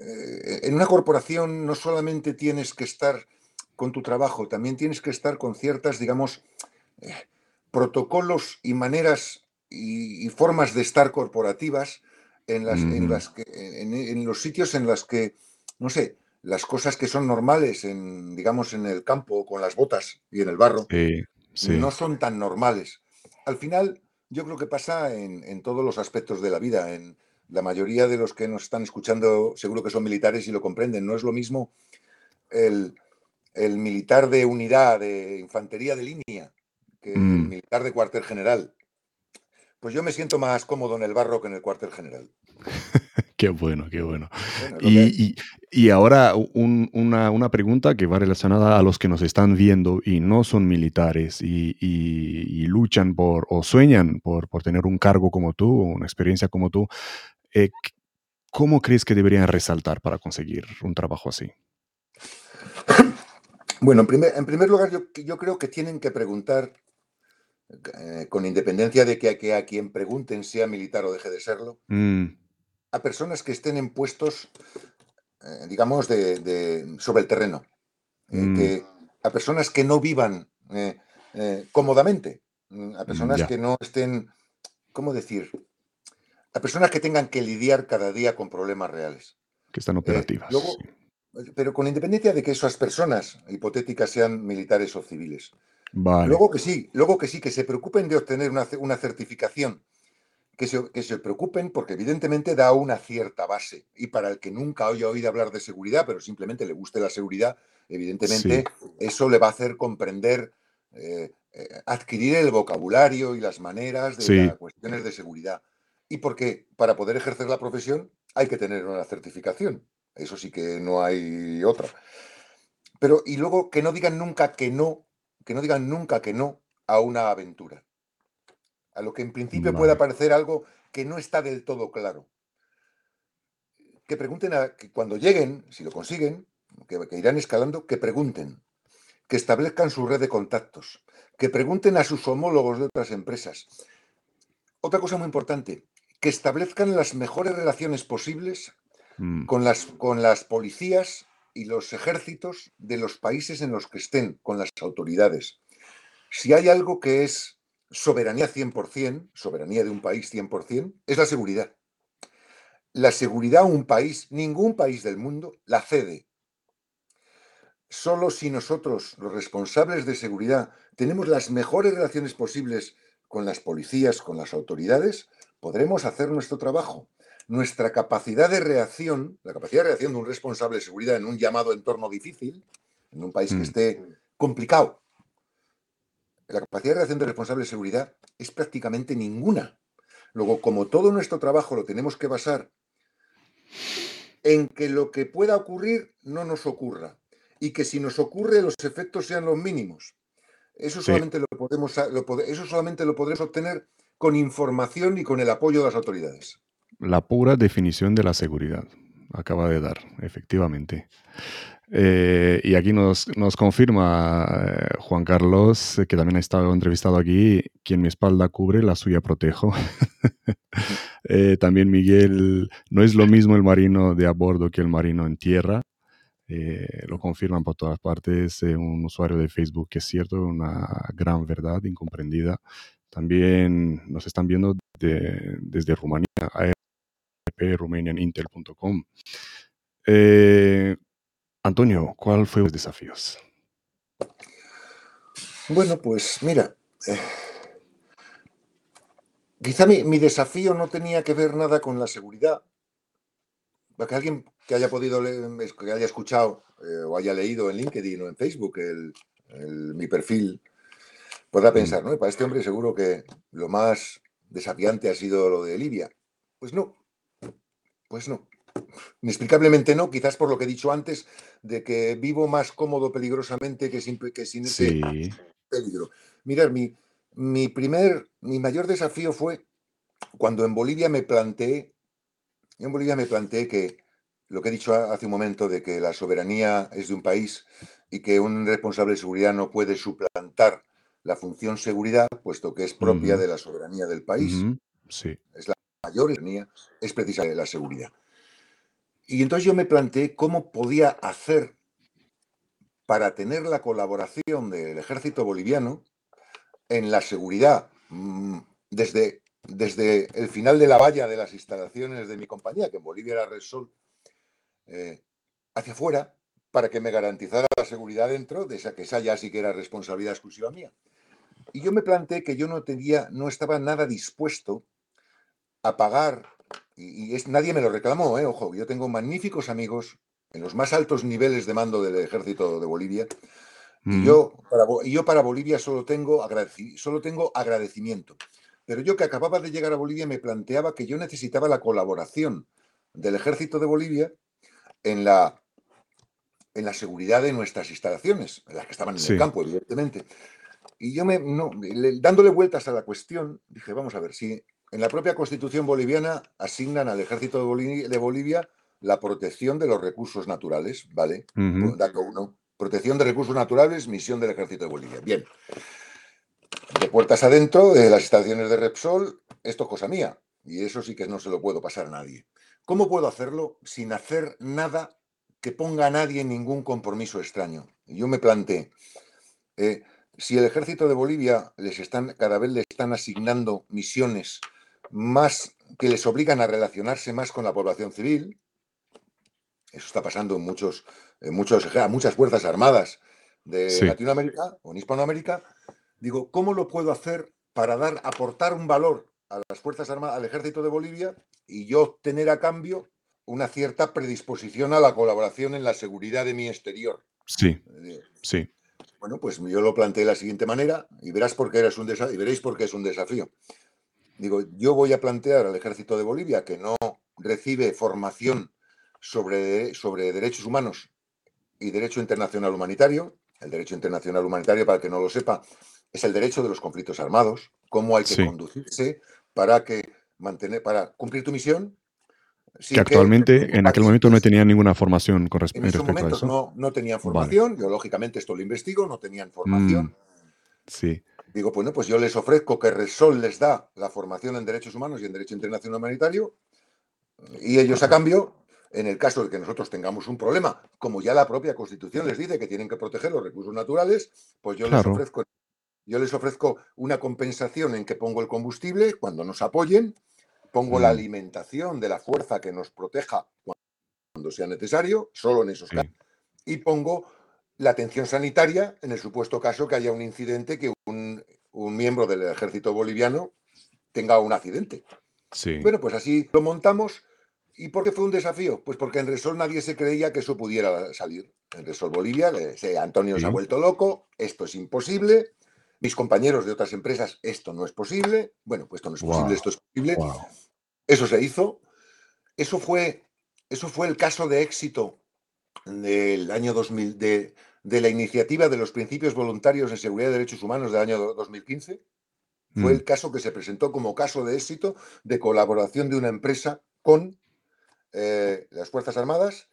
Eh, en una corporación no solamente tienes que estar con tu trabajo, también tienes que estar con ciertas, digamos, eh, protocolos y maneras y, formas de estar corporativas en, las, en, las que, en, los sitios en los que, no sé, las cosas que son normales, en, digamos, en el campo, con las botas y en el barro, no son tan normales. Al final, yo creo que pasa en, en, todos los aspectos de la vida. En la mayoría de los que nos están escuchando seguro que son militares y lo comprenden. No es lo mismo el, el militar de unidad de infantería de línea que el mm. militar de cuartel general. Pues yo me siento más cómodo en el barro que en el cuartel general. qué bueno, qué bueno. y, ahora una, pregunta que va relacionada a los que nos están viendo y no son militares y, luchan por o sueñan por, por, tener un cargo como tú, una experiencia como tú. Eh, ¿Cómo crees que deberían resaltar para conseguir un trabajo así? Bueno, en primer, en primer lugar, yo, yo, creo que tienen que preguntar, eh, con independencia de que, a quien pregunten sea militar o deje de serlo, mm. a personas que estén en puestos, eh, digamos, de, sobre el terreno. Eh, mm. a personas que no vivan cómodamente, mm, a personas que no estén, ¿cómo decir? A personas que tengan que lidiar cada día con problemas reales. Que están operativas. luego, pero con independencia de que esas personas hipotéticas sean militares o civiles. Luego que sí, luego que sí, que se preocupen de obtener una, certificación, que se, que se, preocupen porque evidentemente da una cierta base. Y para el que nunca haya oído hablar de seguridad, pero simplemente le guste la seguridad, evidentemente eso le va a hacer comprender, eh, eh, adquirir el vocabulario y las maneras de las cuestiones de seguridad. Y porque para poder ejercer la profesión hay que tener una certificación. Eso sí que no hay otra. Pero, y luego que no digan nunca que no, que no digan nunca que no a una aventura. A lo que en principio puede parecer algo que no está del todo claro. que pregunten a, que cuando lleguen, si lo consiguen, que, irán escalando, que pregunten, que establezcan su red de contactos, que pregunten a sus homólogos de otras empresas. Otra cosa muy importante, que establezcan las mejores relaciones posibles mm. con, las, con las policías y los ejércitos de los países en los que estén, con las autoridades. Si hay algo que es soberanía 100%, soberanía de un país 100%, es la seguridad. La seguridad un país, ningún país del mundo, la cede. Solo si nosotros, los responsables de seguridad, tenemos las mejores relaciones posibles con las policías, con las autoridades, podremos hacer nuestro trabajo. Nuestra capacidad de reacción, la capacidad de reacción de un responsable de seguridad en un llamado entorno difícil, en un país que mm. esté complicado, la capacidad de reacción de responsable de seguridad es prácticamente ninguna. Luego, como todo nuestro trabajo lo tenemos que basar en que lo que pueda ocurrir no nos ocurra y que si nos ocurre los efectos sean los mínimos. Eso solamente, lo podemos, eso solamente lo podremos obtener con información y con el apoyo de las autoridades. La pura definición de la seguridad acaba de dar, efectivamente. Eh, y aquí nos, nos confirma eh, Juan Carlos, que también ha estado entrevistado aquí, quien mi espalda cubre, la suya protejo. Eh, también Miguel, no es lo mismo el marino de a bordo que el marino en tierra. lo confirman por todas partes. un usuario de Facebook que es cierto, una gran verdad incomprendida. También nos están viendo desde Rumanía, arp, Eh, Antonio, ¿cuál fue los desafíos? Bueno, pues mira, eh, quizá mi, desafío no tenía que ver nada con la seguridad. Para que alguien que haya podido leer, que haya escuchado eh, o haya leído en LinkedIn o en Facebook mi perfil, pueda mm. pensar, ¿no? Para este hombre seguro que lo más desafiante ha sido lo de Libia. Pues no, pues no. Inexplicablemente no, quizás por lo que he dicho antes, de que vivo más cómodo peligrosamente que sin, que sin ese peligro. Mirar, mi, mi primer, mi mayor desafío fue cuando en Bolivia me planteé, en Bolivia me planteé que lo que he dicho hace un momento de que la soberanía es de un país y que un responsable de seguridad no puede suplantar la función seguridad, puesto que es propia de la soberanía del país. Sí. Es la mayor soberanía, es precisamente la seguridad. Y entonces yo me planteé cómo podía hacer para tener la colaboración del ejército boliviano en la seguridad mm, desde, desde el final de la valla de las instalaciones de mi compañía, que en Bolivia era Resol, eh, hacia afuera, para que me garantizara la seguridad dentro, de esa que esa ya sí que era responsabilidad exclusiva mía. Y yo me planteé que yo no tenía, no estaba nada dispuesto a pagar y, es, nadie me lo reclamó, ¿eh? ojo, yo tengo magníficos amigos en los más altos niveles de mando del ejército de Bolivia. Y, yo para, y yo para Bolivia solo tengo, solo tengo agradecimiento. Pero yo que acababa de llegar a Bolivia me planteaba que yo necesitaba la colaboración del ejército de Bolivia en la, en la seguridad de nuestras instalaciones, en las que estaban en el campo, evidentemente. Y yo me, no, dándole vueltas a la cuestión, dije, vamos a ver, si en la propia constitución boliviana asignan al ejército de Bolivia, la protección de los recursos naturales, ¿vale? Dato uno. Protección de recursos naturales, misión del ejército de Bolivia. Bien. De puertas adentro, de las estaciones de Repsol, esto es cosa mía. Y eso sí que no se lo puedo pasar a nadie. ¿Cómo puedo hacerlo sin hacer nada que ponga a nadie en ningún compromiso extraño? Yo me planteé, eh, si el ejército de Bolivia les están, cada vez le están asignando misiones más que les obligan a relacionarse más con la población civil. Eso está pasando en muchos, en muchos, muchas fuerzas armadas de Latinoamérica o en Hispanoamérica. Digo, ¿cómo lo puedo hacer para dar, aportar un valor a las fuerzas armadas, al ejército de Bolivia y yo obtener a cambio una cierta predisposición a la colaboración en la seguridad de mi exterior? Sí, sí. Bueno, pues yo lo planteé de la siguiente manera y verás por qué un y veréis por qué es un desafío. Digo, yo voy a plantear al ejército de Bolivia que no recibe formación sobre, sobre derechos humanos y derecho internacional humanitario. El derecho internacional humanitario, para que no lo sepa, es el derecho de los conflictos armados, cómo hay que conducirse para que mantener, para cumplir tu misión, que actualmente, en aquel momento no tenía ninguna formación con respecto, en esos no tenían formación, yo lógicamente esto lo investigo, no tenían formación. Mm, sí. Digo, bueno, pues yo les ofrezco que Resol les da la formación en derechos humanos y en derecho internacional humanitario y ellos a cambio, en el caso de que nosotros tengamos un problema, como ya la propia Constitución les dice que tienen que proteger los recursos naturales, pues yo les ofrezco yo les ofrezco una compensación en que pongo el combustible cuando nos apoyen Pongo la mm. alimentación de la fuerza que nos proteja cuando sea necesario, solo en esos casos. Y pongo la atención sanitaria en el supuesto caso que haya un incidente, que un, miembro del ejército boliviano tenga un accidente. Sí. Bueno, pues así lo montamos. ¿Y por qué fue un desafío? Pues porque en Resol nadie se creía que eso pudiera salir. En Resol Bolivia, Antonio se ha vuelto loco, esto es imposible. Mis compañeros de otras empresas, esto no es posible. Bueno, pues esto no es posible, esto es posible. Eso se hizo. Eso fue, eso fue el caso de éxito del año 2000, de, la iniciativa de los principios voluntarios en seguridad y derechos humanos del año 2015. Fue el mm. caso que se presentó como caso de éxito de colaboración de una empresa con eh, las Fuerzas Armadas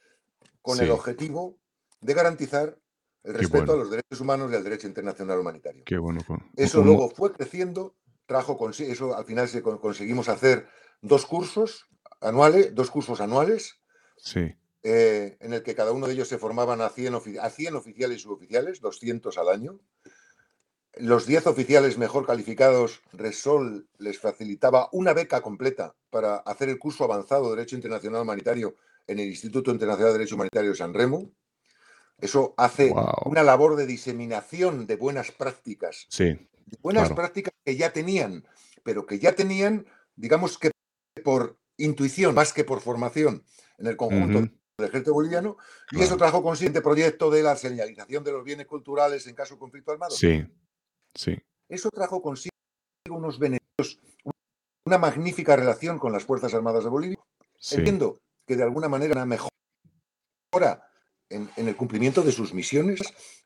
con el objetivo de garantizar el respeto a los derechos humanos y al derecho internacional humanitario. Qué bueno. Eso luego fue creciendo, trajo eso al final se conseguimos hacer dos cursos anuales, dos cursos anuales. Sí. Eh, en el que cada uno de ellos se formaban a 100, a 100 oficiales y suboficiales, 200 al año. Los 10 oficiales mejor calificados, Resol les facilitaba una beca completa para hacer el curso avanzado de Derecho Internacional Humanitario en el Instituto Internacional de Derecho Humanitario de San Remo. Eso hace una labor de diseminación de buenas prácticas. Sí. buenas prácticas que ya tenían, pero que ya tenían, digamos que por intuición más que por formación en el conjunto del ejército boliviano, y eso trajo consciente proyecto de la señalización de los bienes culturales en caso de conflicto armado. Sí, sí. Eso trajo consigo unos beneficios, una magnífica relación con las Fuerzas Armadas de Bolivia. Entiendo que de alguna manera una mejora en, el cumplimiento de sus misiones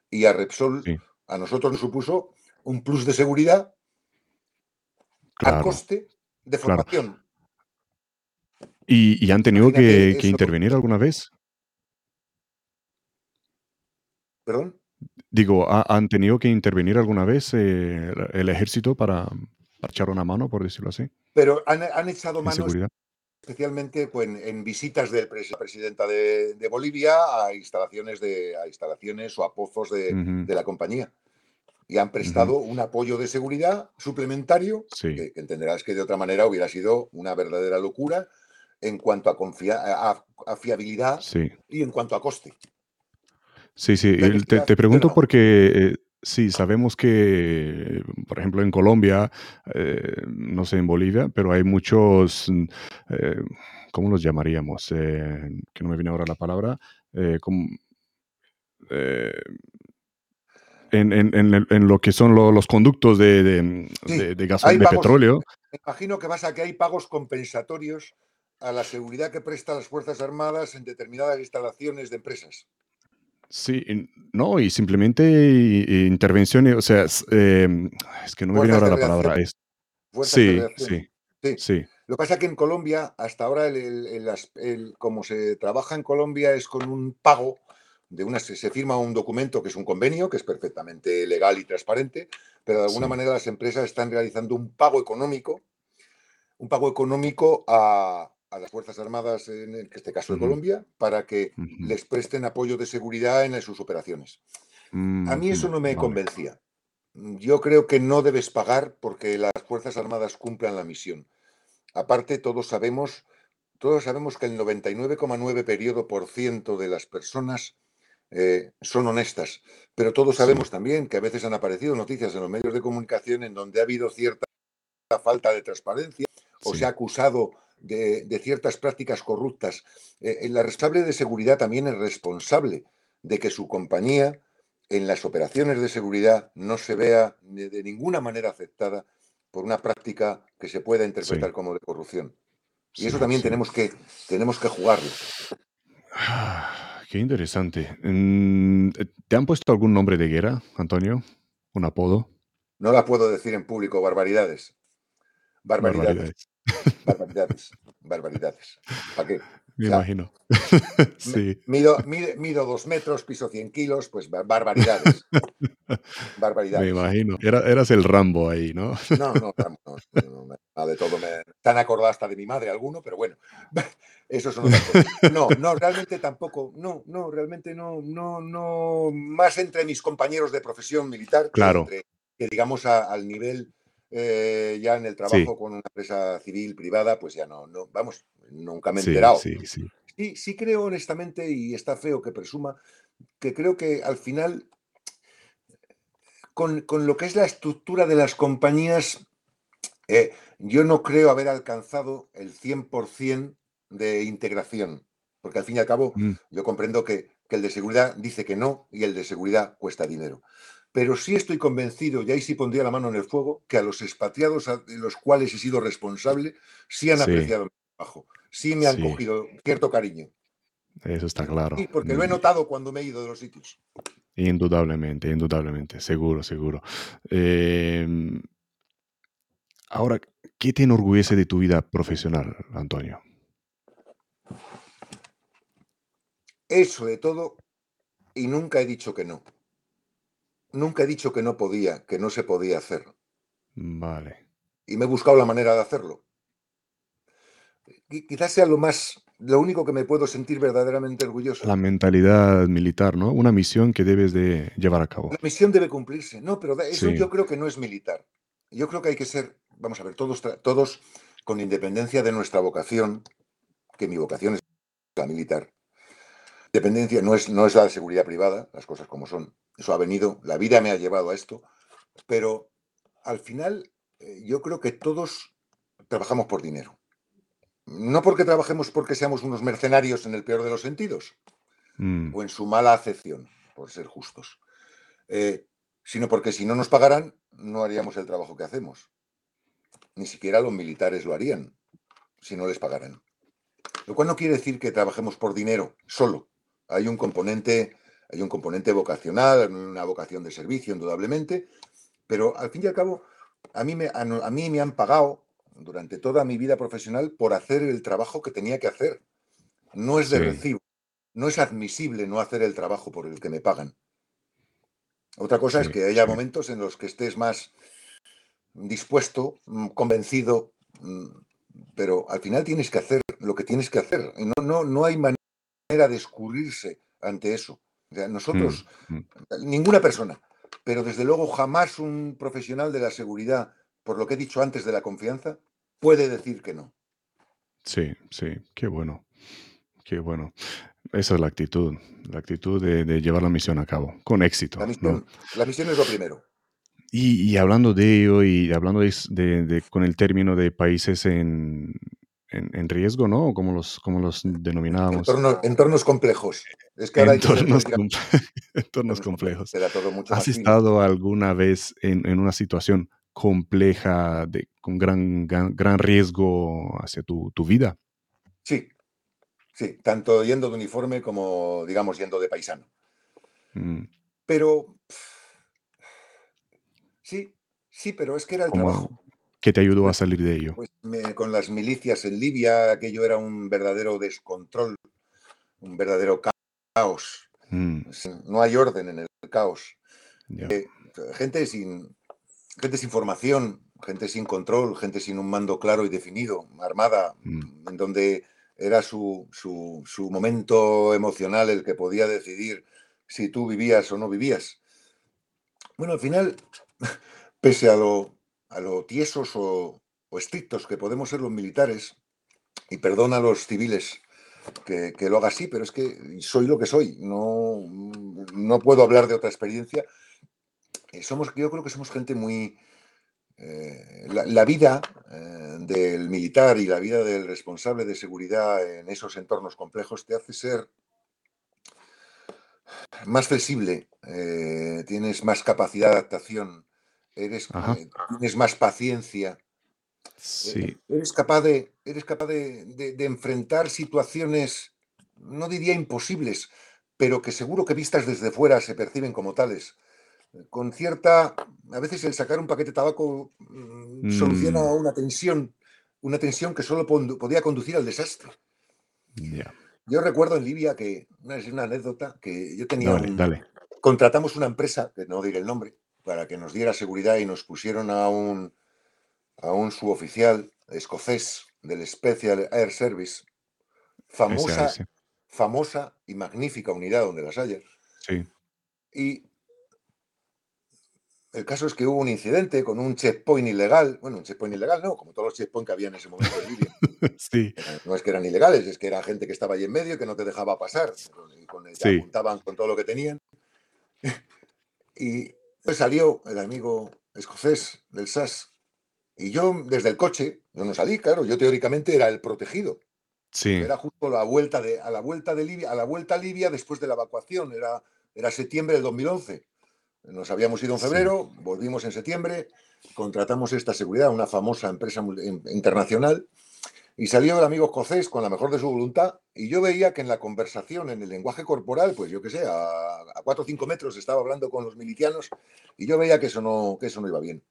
y a Repsol, a nosotros nos supuso un plus de seguridad a coste de formación. ¿Y, han tenido que, intervenir alguna vez? ¿Perdón? Digo, ¿han tenido que intervenir alguna vez eh, el ejército para, echar una mano, por decirlo así? Pero han, echado mano especialmente pues, en, visitas de la presidenta de, Bolivia a instalaciones, de, a instalaciones o a pozos de, la compañía. Y han prestado un apoyo de seguridad suplementario, que entenderás que de otra manera hubiera sido una verdadera locura, en cuanto a, a, fiabilidad y en cuanto a coste. Sí, sí, te, pregunto porque eh, sí, sabemos que, por ejemplo, en Colombia, eh, no sé en Bolivia, pero hay muchos, eh, ¿cómo los llamaríamos? que no me viene ahora la palabra. Como, en, lo que son los conductos de, de, de, gas, de petróleo. Me imagino que vas a que hay pagos compensatorios a la seguridad que prestan las Fuerzas Armadas en determinadas instalaciones de empresas. Sí, no, y simplemente intervenciones, o sea, es, em, que no me viene ahora la palabra. Es, sí, sí, sí, Lo que pasa es que en Colombia, hasta ahora, el, como se trabaja en Colombia es con un pago de una, se, firma un documento que es un convenio, que es perfectamente legal y transparente, pero de alguna manera las empresas están realizando un pago económico, un pago económico a, a las Fuerzas Armadas, en este caso de Colombia, para que les presten apoyo de seguridad en sus operaciones. a mí eso no me convencía. Yo creo que no debes pagar porque las Fuerzas Armadas cumplan la misión. Aparte, todos sabemos, todos sabemos que el 99,9 periodo por ciento de las personas eh, son honestas, pero todos sabemos también que a veces han aparecido noticias en los medios de comunicación en donde ha habido cierta falta de transparencia o se ha acusado de, ciertas prácticas corruptas. Eh, la responsable de seguridad también es responsable de que su compañía en las operaciones de seguridad no se vea de, ninguna manera afectada por una práctica que se pueda interpretar como de corrupción. Y eso también tenemos, que, tenemos que jugarlo. Ah, qué interesante. Mm, ¿Te han puesto algún nombre de guerra, Antonio? ¿Un apodo? No la puedo decir en público, barbaridades. Barbaridades. barbaridades, barbaridades. ¿Para qué? Me imagino. sí. Mido, mido, dos metros, piso 100 kilos, pues barbaridades. barbaridades. Me imagino. Era, eras el Rambo ahí, ¿no? no, no, no, no, de todo. Me, tan acordado hasta de mi madre alguno, pero bueno, eso es una cosa. No, no, realmente tampoco. No, no, realmente no, no, no. Más entre mis compañeros de profesión militar. Claro. Que, digamos al nivel eh, ya en el trabajo con una empresa civil privada, pues ya no, no, vamos, nunca me he enterado. Sí, sí, sí. sí, creo honestamente, y está feo que presuma, que creo que al final, con, lo que es la estructura de las compañías, eh, yo no creo haber alcanzado el 100% de integración, porque al fin y al cabo mm. yo comprendo que, que el de seguridad dice que no y el de seguridad cuesta dinero pero sí estoy convencido, y ahí sí pondría la mano en el fuego, que a los expatriados de los cuales he sido responsable sí han apreciado mi trabajo, sí me han cogido cierto cariño. Eso está claro. Sí, porque lo he mm. notado cuando me he ido de los sitios. Indudablemente, indudablemente, seguro, seguro. Em, ahora, ¿qué te enorgullece de tu vida profesional, Antonio? Eso de todo, y nunca he dicho que no. Nunca he dicho que no podía, que no se podía hacer. Vale. Y me he buscado la manera de hacerlo. Quizás sea lo más, lo único que me puedo sentir verdaderamente orgulloso. La mentalidad militar, ¿no? Una misión que debes de llevar a cabo. La misión debe cumplirse. No, pero eso yo creo que no es militar. Yo creo que hay que ser, vamos a ver, todos, todos con independencia de nuestra vocación, que mi vocación es la militar. Dependencia no es, no es la seguridad privada, las cosas como son. Eso ha venido, la vida me ha llevado a esto, pero al final eh, yo creo que todos trabajamos por dinero. No porque trabajemos porque seamos unos mercenarios en el peor de los sentidos, mm. o en su mala acepción, por ser justos, eh, sino porque si no nos pagaran, no haríamos el trabajo que hacemos. Ni siquiera los militares lo harían si no les pagaran. Lo cual no quiere decir que trabajemos por dinero solo. Hay un componente hay un componente vocacional, una vocación de servicio, indudablemente, pero al fin y al cabo, a mí me, a, mí me han pagado durante toda mi vida profesional por hacer el trabajo que tenía que hacer. No es de recibo, no es admisible no hacer el trabajo por el que me pagan. Otra cosa es que haya momentos en los que estés más dispuesto, mm, convencido, mm, pero al final tienes que hacer lo que tienes que hacer. No, no, no hay manera de escurrirse ante eso nosotros, mm, mm. ninguna persona, pero desde luego jamás un profesional de la seguridad, por lo que he dicho antes de la confianza, puede decir que no. Sí, sí, qué bueno, qué bueno. Esa es la actitud, la actitud de, llevar la misión a cabo, con éxito. La misión, la misión es lo primero. Y, hablando de ello y hablando de, con el término de países en, en, riesgo, ¿no? Como los, como los denominábamos. entornos complejos. Es que entornos, entornos complejos. ¿Has estado alguna vez en, una situación compleja, de, con gran, gran, riesgo hacia tu, vida? Sí, sí, tanto yendo de uniforme como, digamos, yendo de paisano. Mm. Pero, sí, sí, pero es que era el trabajo. ¿Qué te ayudó a salir de ello? Pues con las milicias en Libia, aquello era un verdadero descontrol, un verdadero caos. Mm. No hay orden en el caos. Eh, gente, sin, gente sin formación, gente sin control, gente sin un mando claro y definido, armada, mm. en donde era su, su, su momento emocional el que podía decidir si tú vivías o no vivías. Bueno, al final, pese a lo a lo tiesos o, estrictos que podemos ser los militares, y perdona a los civiles que, lo haga así, pero es que soy lo que soy, no, no puedo hablar de otra experiencia. Eh, somos, yo creo que somos gente muy... Eh, la, vida eh, del militar y la vida del responsable de seguridad en esos entornos complejos te hace ser más flexible, tienes más capacidad de adaptación, eres, eh, tienes más paciencia. Sí. Eres capaz, de, eres capaz de, enfrentar situaciones, no diría imposibles, pero que seguro que vistas desde fuera se perciben como tales. Con cierta, a veces el sacar un paquete de tabaco mm, soluciona mm. una tensión una tensión que solo podía conducir al desastre. Yo recuerdo en Libia que, es una anécdota, que yo tenía Contratamos una empresa, que no diré el nombre, para que nos diera seguridad y nos pusieron a un, a un suboficial escocés del Special Air Service, famosa, famosa y magnífica unidad donde las haya. Sí. Y el caso es que hubo un incidente con un checkpoint ilegal. Bueno, un checkpoint ilegal no, como todos los checkpoints que había en ese momento en Libia. sí. No es que eran ilegales, es que era gente que estaba ahí en medio y que no te dejaba pasar. Y con apuntaban con todo lo que tenían. y salió el amigo escocés del SAS. Y yo, desde el coche, yo no salí, claro, yo teóricamente era el protegido. Sí. Era justo la vuelta de, a la vuelta de Libia, a la vuelta a Libia después de la evacuación, era, era septiembre del 2011. Nos habíamos ido en febrero, volvimos en septiembre, contratamos esta seguridad, una famosa empresa internacional, y salió el amigo escocés con la mejor de su voluntad, y yo veía que en la conversación, en el lenguaje corporal, pues yo qué sé, a, cuatro o cinco metros estaba hablando con los milicianos, y yo veía que eso no, que eso no iba bien.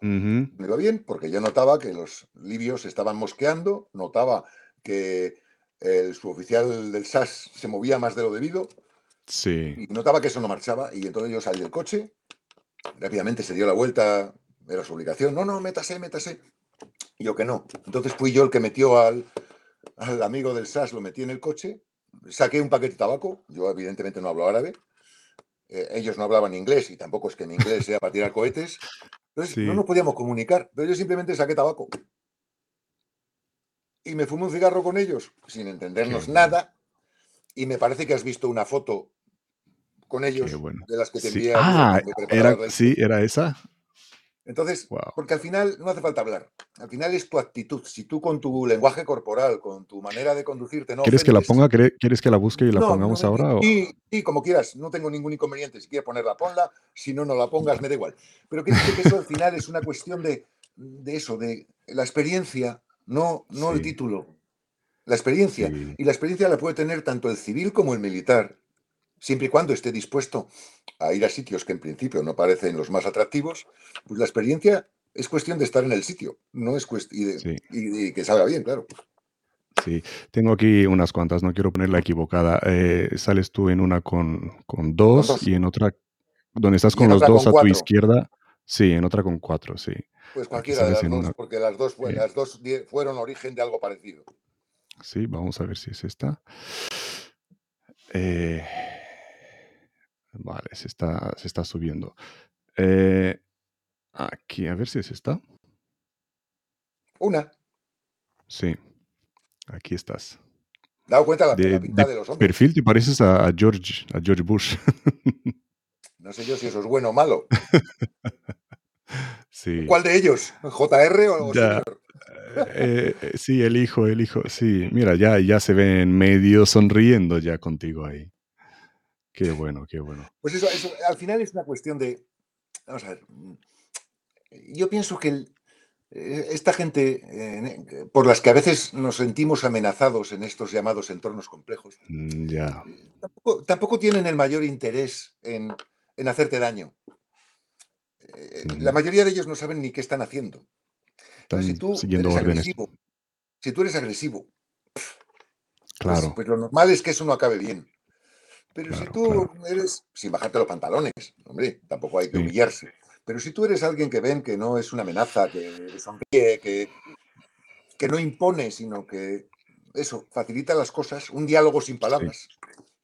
No iba bien porque yo notaba que los libios estaban mosqueando, notaba que el suboficial del SAS se movía más de lo debido, Sí. Y notaba que eso no marchaba y entonces yo salí del coche, rápidamente se dio la vuelta, era su obligación, no, no, métase, métase. Y yo que no. Entonces fui yo el que metió al, al amigo del SAS, lo metí en el coche, saqué un paquete de tabaco, yo evidentemente no hablo árabe, eh, ellos no hablaban inglés y tampoco es que mi inglés sea para tirar cohetes, entonces no nos podíamos comunicar, pero yo simplemente saqué tabaco. Y me fumé un cigarro con ellos, sin entendernos nada, y me parece que has visto una foto con ellos de las que te envía. Ah, era, sí, era esa. Entonces, porque al final no hace falta hablar. Al final es tu actitud. Si tú con tu lenguaje corporal, con tu manera de conducirte, no. ¿Quieres que la ponga? ¿Quieres que la busque y la pongamos ahora? Sí, sí, como quieras. No tengo ningún inconveniente. Si quieres ponerla, ponla. Si no, no la pongas, me da igual. Pero que, que eso al final es una cuestión de, de eso, de la experiencia, no, no el título. La experiencia. Y la experiencia la puede tener tanto el civil como el militar, siempre y cuando esté dispuesto a ir a sitios que en principio no parecen los más atractivos, pues la experiencia es cuestión de estar en el sitio, no es cuestión y, que salga bien, claro. Sí, tengo aquí unas cuantas, no quiero ponerla equivocada. Eh, sales tú en una con, dos, y en otra, donde estás con los dos a tu izquierda, sí, en otra con cuatro, sí. Pues cualquiera de las dos, porque las dos, las dos fueron origen de algo parecido. Sí, vamos a ver si es esta. Eh, vale, se está, se está subiendo. Eh, aquí, a ver si es esta. Una. Sí, aquí estás. ¿Dado cuenta la, de, pinta de, los hombres? Perfil te pareces a, George, a George Bush. no sé yo si eso es bueno o malo. sí. ¿Cuál de ellos? ¿JR o ya, eh, eh, sí, el hijo, el hijo. Sí, mira, ya, ya se ven medio sonriendo ya contigo ahí. Qué bueno, qué bueno. Pues eso, eso al final es una cuestión de. Vamos a ver. Mm, yo pienso que eh, esta gente, por las que a veces nos sentimos amenazados en estos llamados entornos complejos, mm, ya. tampoco, tienen el mayor interés en, en hacerte daño. La mayoría de ellos no saben ni qué están haciendo si tú eres Agresivo, si tú eres agresivo, pues, claro. Pues, lo normal es que eso no acabe bien. Pero si tú eres, sin bajarte los pantalones, hombre, tampoco hay que humillarse. Pero si tú eres alguien que ven que no es una amenaza, que sonríe, que, que no impone, sino que eso, facilita las cosas, un diálogo sin palabras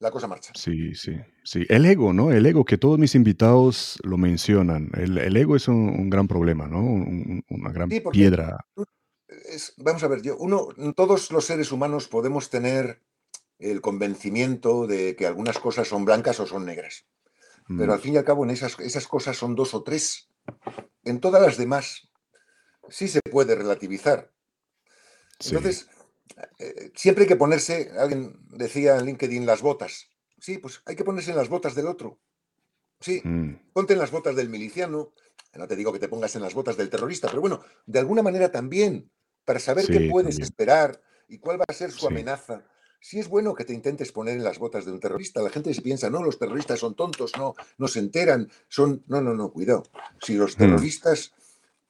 la cosa marcha. Sí, sí, sí. El ego, ¿no? El ego, que todos mis invitados lo mencionan. El, ego es un, gran problema, ¿no? una gran piedra. vamos a ver, yo, uno, todos los seres humanos podemos tener el convencimiento de que algunas cosas son blancas o son negras. Pero al mm. fin y al cabo, en esas, esas cosas son dos o tres. En todas las demás, sí se puede relativizar. Entonces, eh, siempre hay que ponerse, alguien decía en LinkedIn, las botas. Sí, pues hay que ponerse en las botas del otro. Sí, mm. ponte en las botas del miliciano. No te digo que te pongas en las botas del terrorista, pero bueno, de alguna manera también, para saber qué puedes esperar y cuál va a ser su amenaza. Si es bueno que te intentes poner en las botas de un terrorista. La gente se piensa, no, los terroristas son tontos, no, no se enteran, son... No, no, no, cuidado. Si los mm. terroristas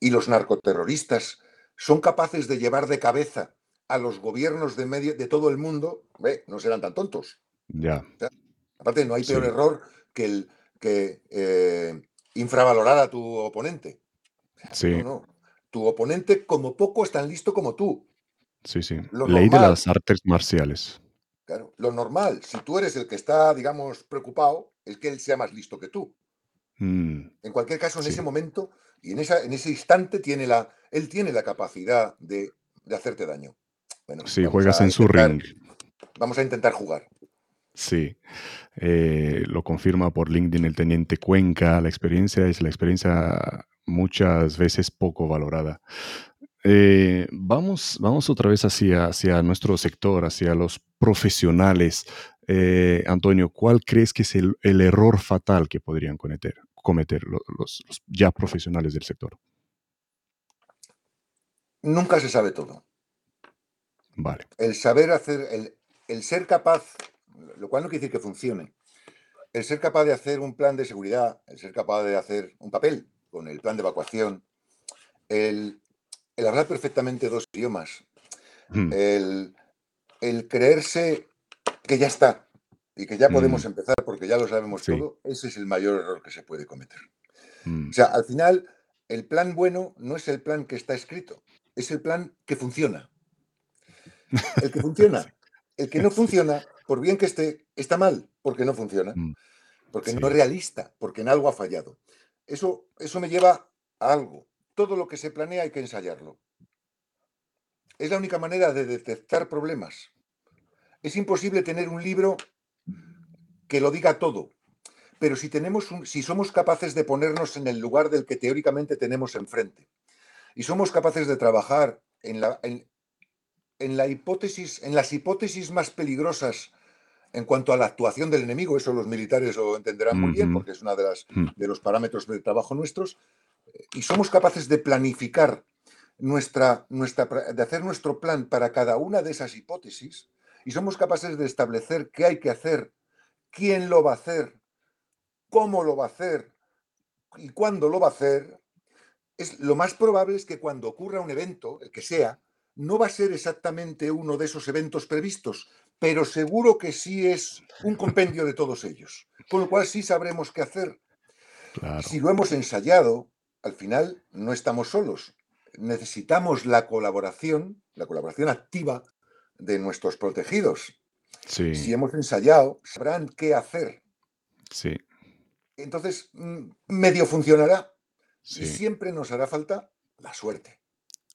y los narcoterroristas son capaces de llevar de cabeza a los gobiernos de, medio, de todo el mundo, no serán tan tontos. Ya. aparte, no hay peor error que el que eh, infravalorar a tu oponente. Sí. No, Tu oponente, como poco, es tan listo como tú. Sí, sí. Ley de las artes marciales. Claro, lo normal, si tú eres el que está, digamos, preocupado, es que él sea más listo que tú. Mm. En cualquier caso, en ese momento y en, esa, en ese instante, tiene la, él tiene la capacidad de, hacerte daño. Bueno, sí, juegas en su ring. Vamos a intentar jugar. Sí, eh, lo confirma por LinkedIn el teniente Cuenca. La experiencia es la experiencia muchas veces poco valorada. Eh, vamos, vamos otra vez hacia, hacia nuestro sector, hacia los profesionales. Eh, Antonio, ¿cuál crees que es el, error fatal que podrían cometer, cometer los, ya profesionales del sector? Nunca se sabe todo. Vale. El saber hacer, el, el ser capaz, lo cual no quiere decir que funcione, el ser capaz de hacer un plan de seguridad, el ser capaz de hacer un papel con el plan de evacuación, el, el hablar perfectamente dos idiomas, hmm. el, el, creerse que ya está y que ya podemos hmm. empezar porque ya lo sabemos todo, ese es el mayor error que se puede cometer. Hmm. O sea, al final, el plan bueno no es el plan que está escrito, es el plan que funciona. El que funciona. El que no funciona, por bien que esté, está mal, porque no funciona, porque no es realista, porque en algo ha fallado. Eso, eso me lleva a algo todo lo que se planea hay que ensayarlo. Es la única manera de detectar problemas. Es imposible tener un libro que lo diga todo, pero si, tenemos si somos capaces de ponernos en el lugar del que teóricamente tenemos enfrente y somos capaces de trabajar en, la, en, la hipótesis, en las hipótesis más peligrosas en cuanto a la actuación del enemigo, eso los militares lo entenderán muy bien porque es uno de, las, de los parámetros de trabajo nuestros, y somos capaces de planificar nuestra, nuestra, de hacer nuestro plan para cada una de esas hipótesis, y somos capaces de establecer qué hay que hacer, quién lo va a hacer, cómo lo va a hacer y cuándo lo va a hacer, es, lo más probable es que cuando ocurra un evento, el que sea, no va a ser exactamente uno de esos eventos previstos, pero seguro que sí es un compendio de todos ellos. Con lo cual sí sabremos qué hacer. Si lo hemos ensayado, al final no estamos solos. Necesitamos la colaboración, la colaboración activa de nuestros protegidos. Si hemos ensayado, sabrán qué hacer. Sí. Entonces, mm, medio funcionará. Y siempre nos hará falta la suerte.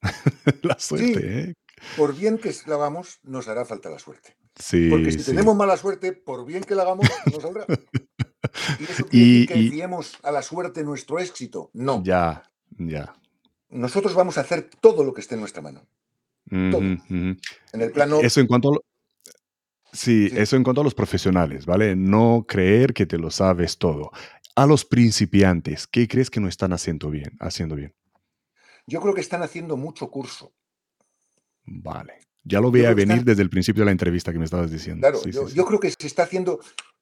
la suerte, ¿eh? Por bien que la hagamos, nos hará falta la suerte. Sí, Porque si tenemos mala suerte, por bien que la hagamos, no saldrá. ¿Y eso quiere que fiemos a la suerte nuestro éxito? No. Ya, ya. Nosotros vamos a hacer todo lo que esté en nuestra mano. todo. En el plano. Eso en cuanto a sí, eso en cuanto a los profesionales, ¿vale? No creer que te lo sabes todo. A los principiantes, ¿qué crees que no están haciendo bien? Haciendo bien? Yo creo que están haciendo mucho curso. Vale. Ya lo veía venir desde el principio de la entrevista que me estabas diciendo. Claro, yo, creo que se está haciendo.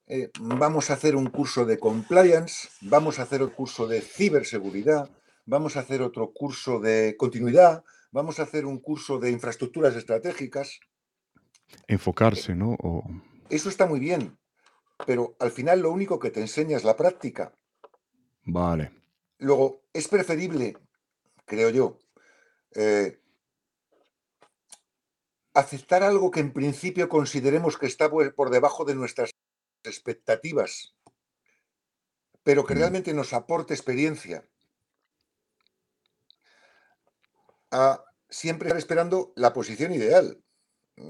Eh, vamos a hacer un curso de compliance, vamos a hacer un curso de ciberseguridad, vamos a hacer otro curso de continuidad, vamos a hacer un curso de infraestructuras estratégicas. Enfocarse, ¿no? Eso está muy bien, pero al final lo único que te enseña es la práctica. Vale. Luego, es preferible, creo yo, eh, aceptar algo que en principio consideremos que está por debajo de nuestras expectativas, pero que mm. realmente nos aporte experiencia. A siempre estar esperando la posición ideal.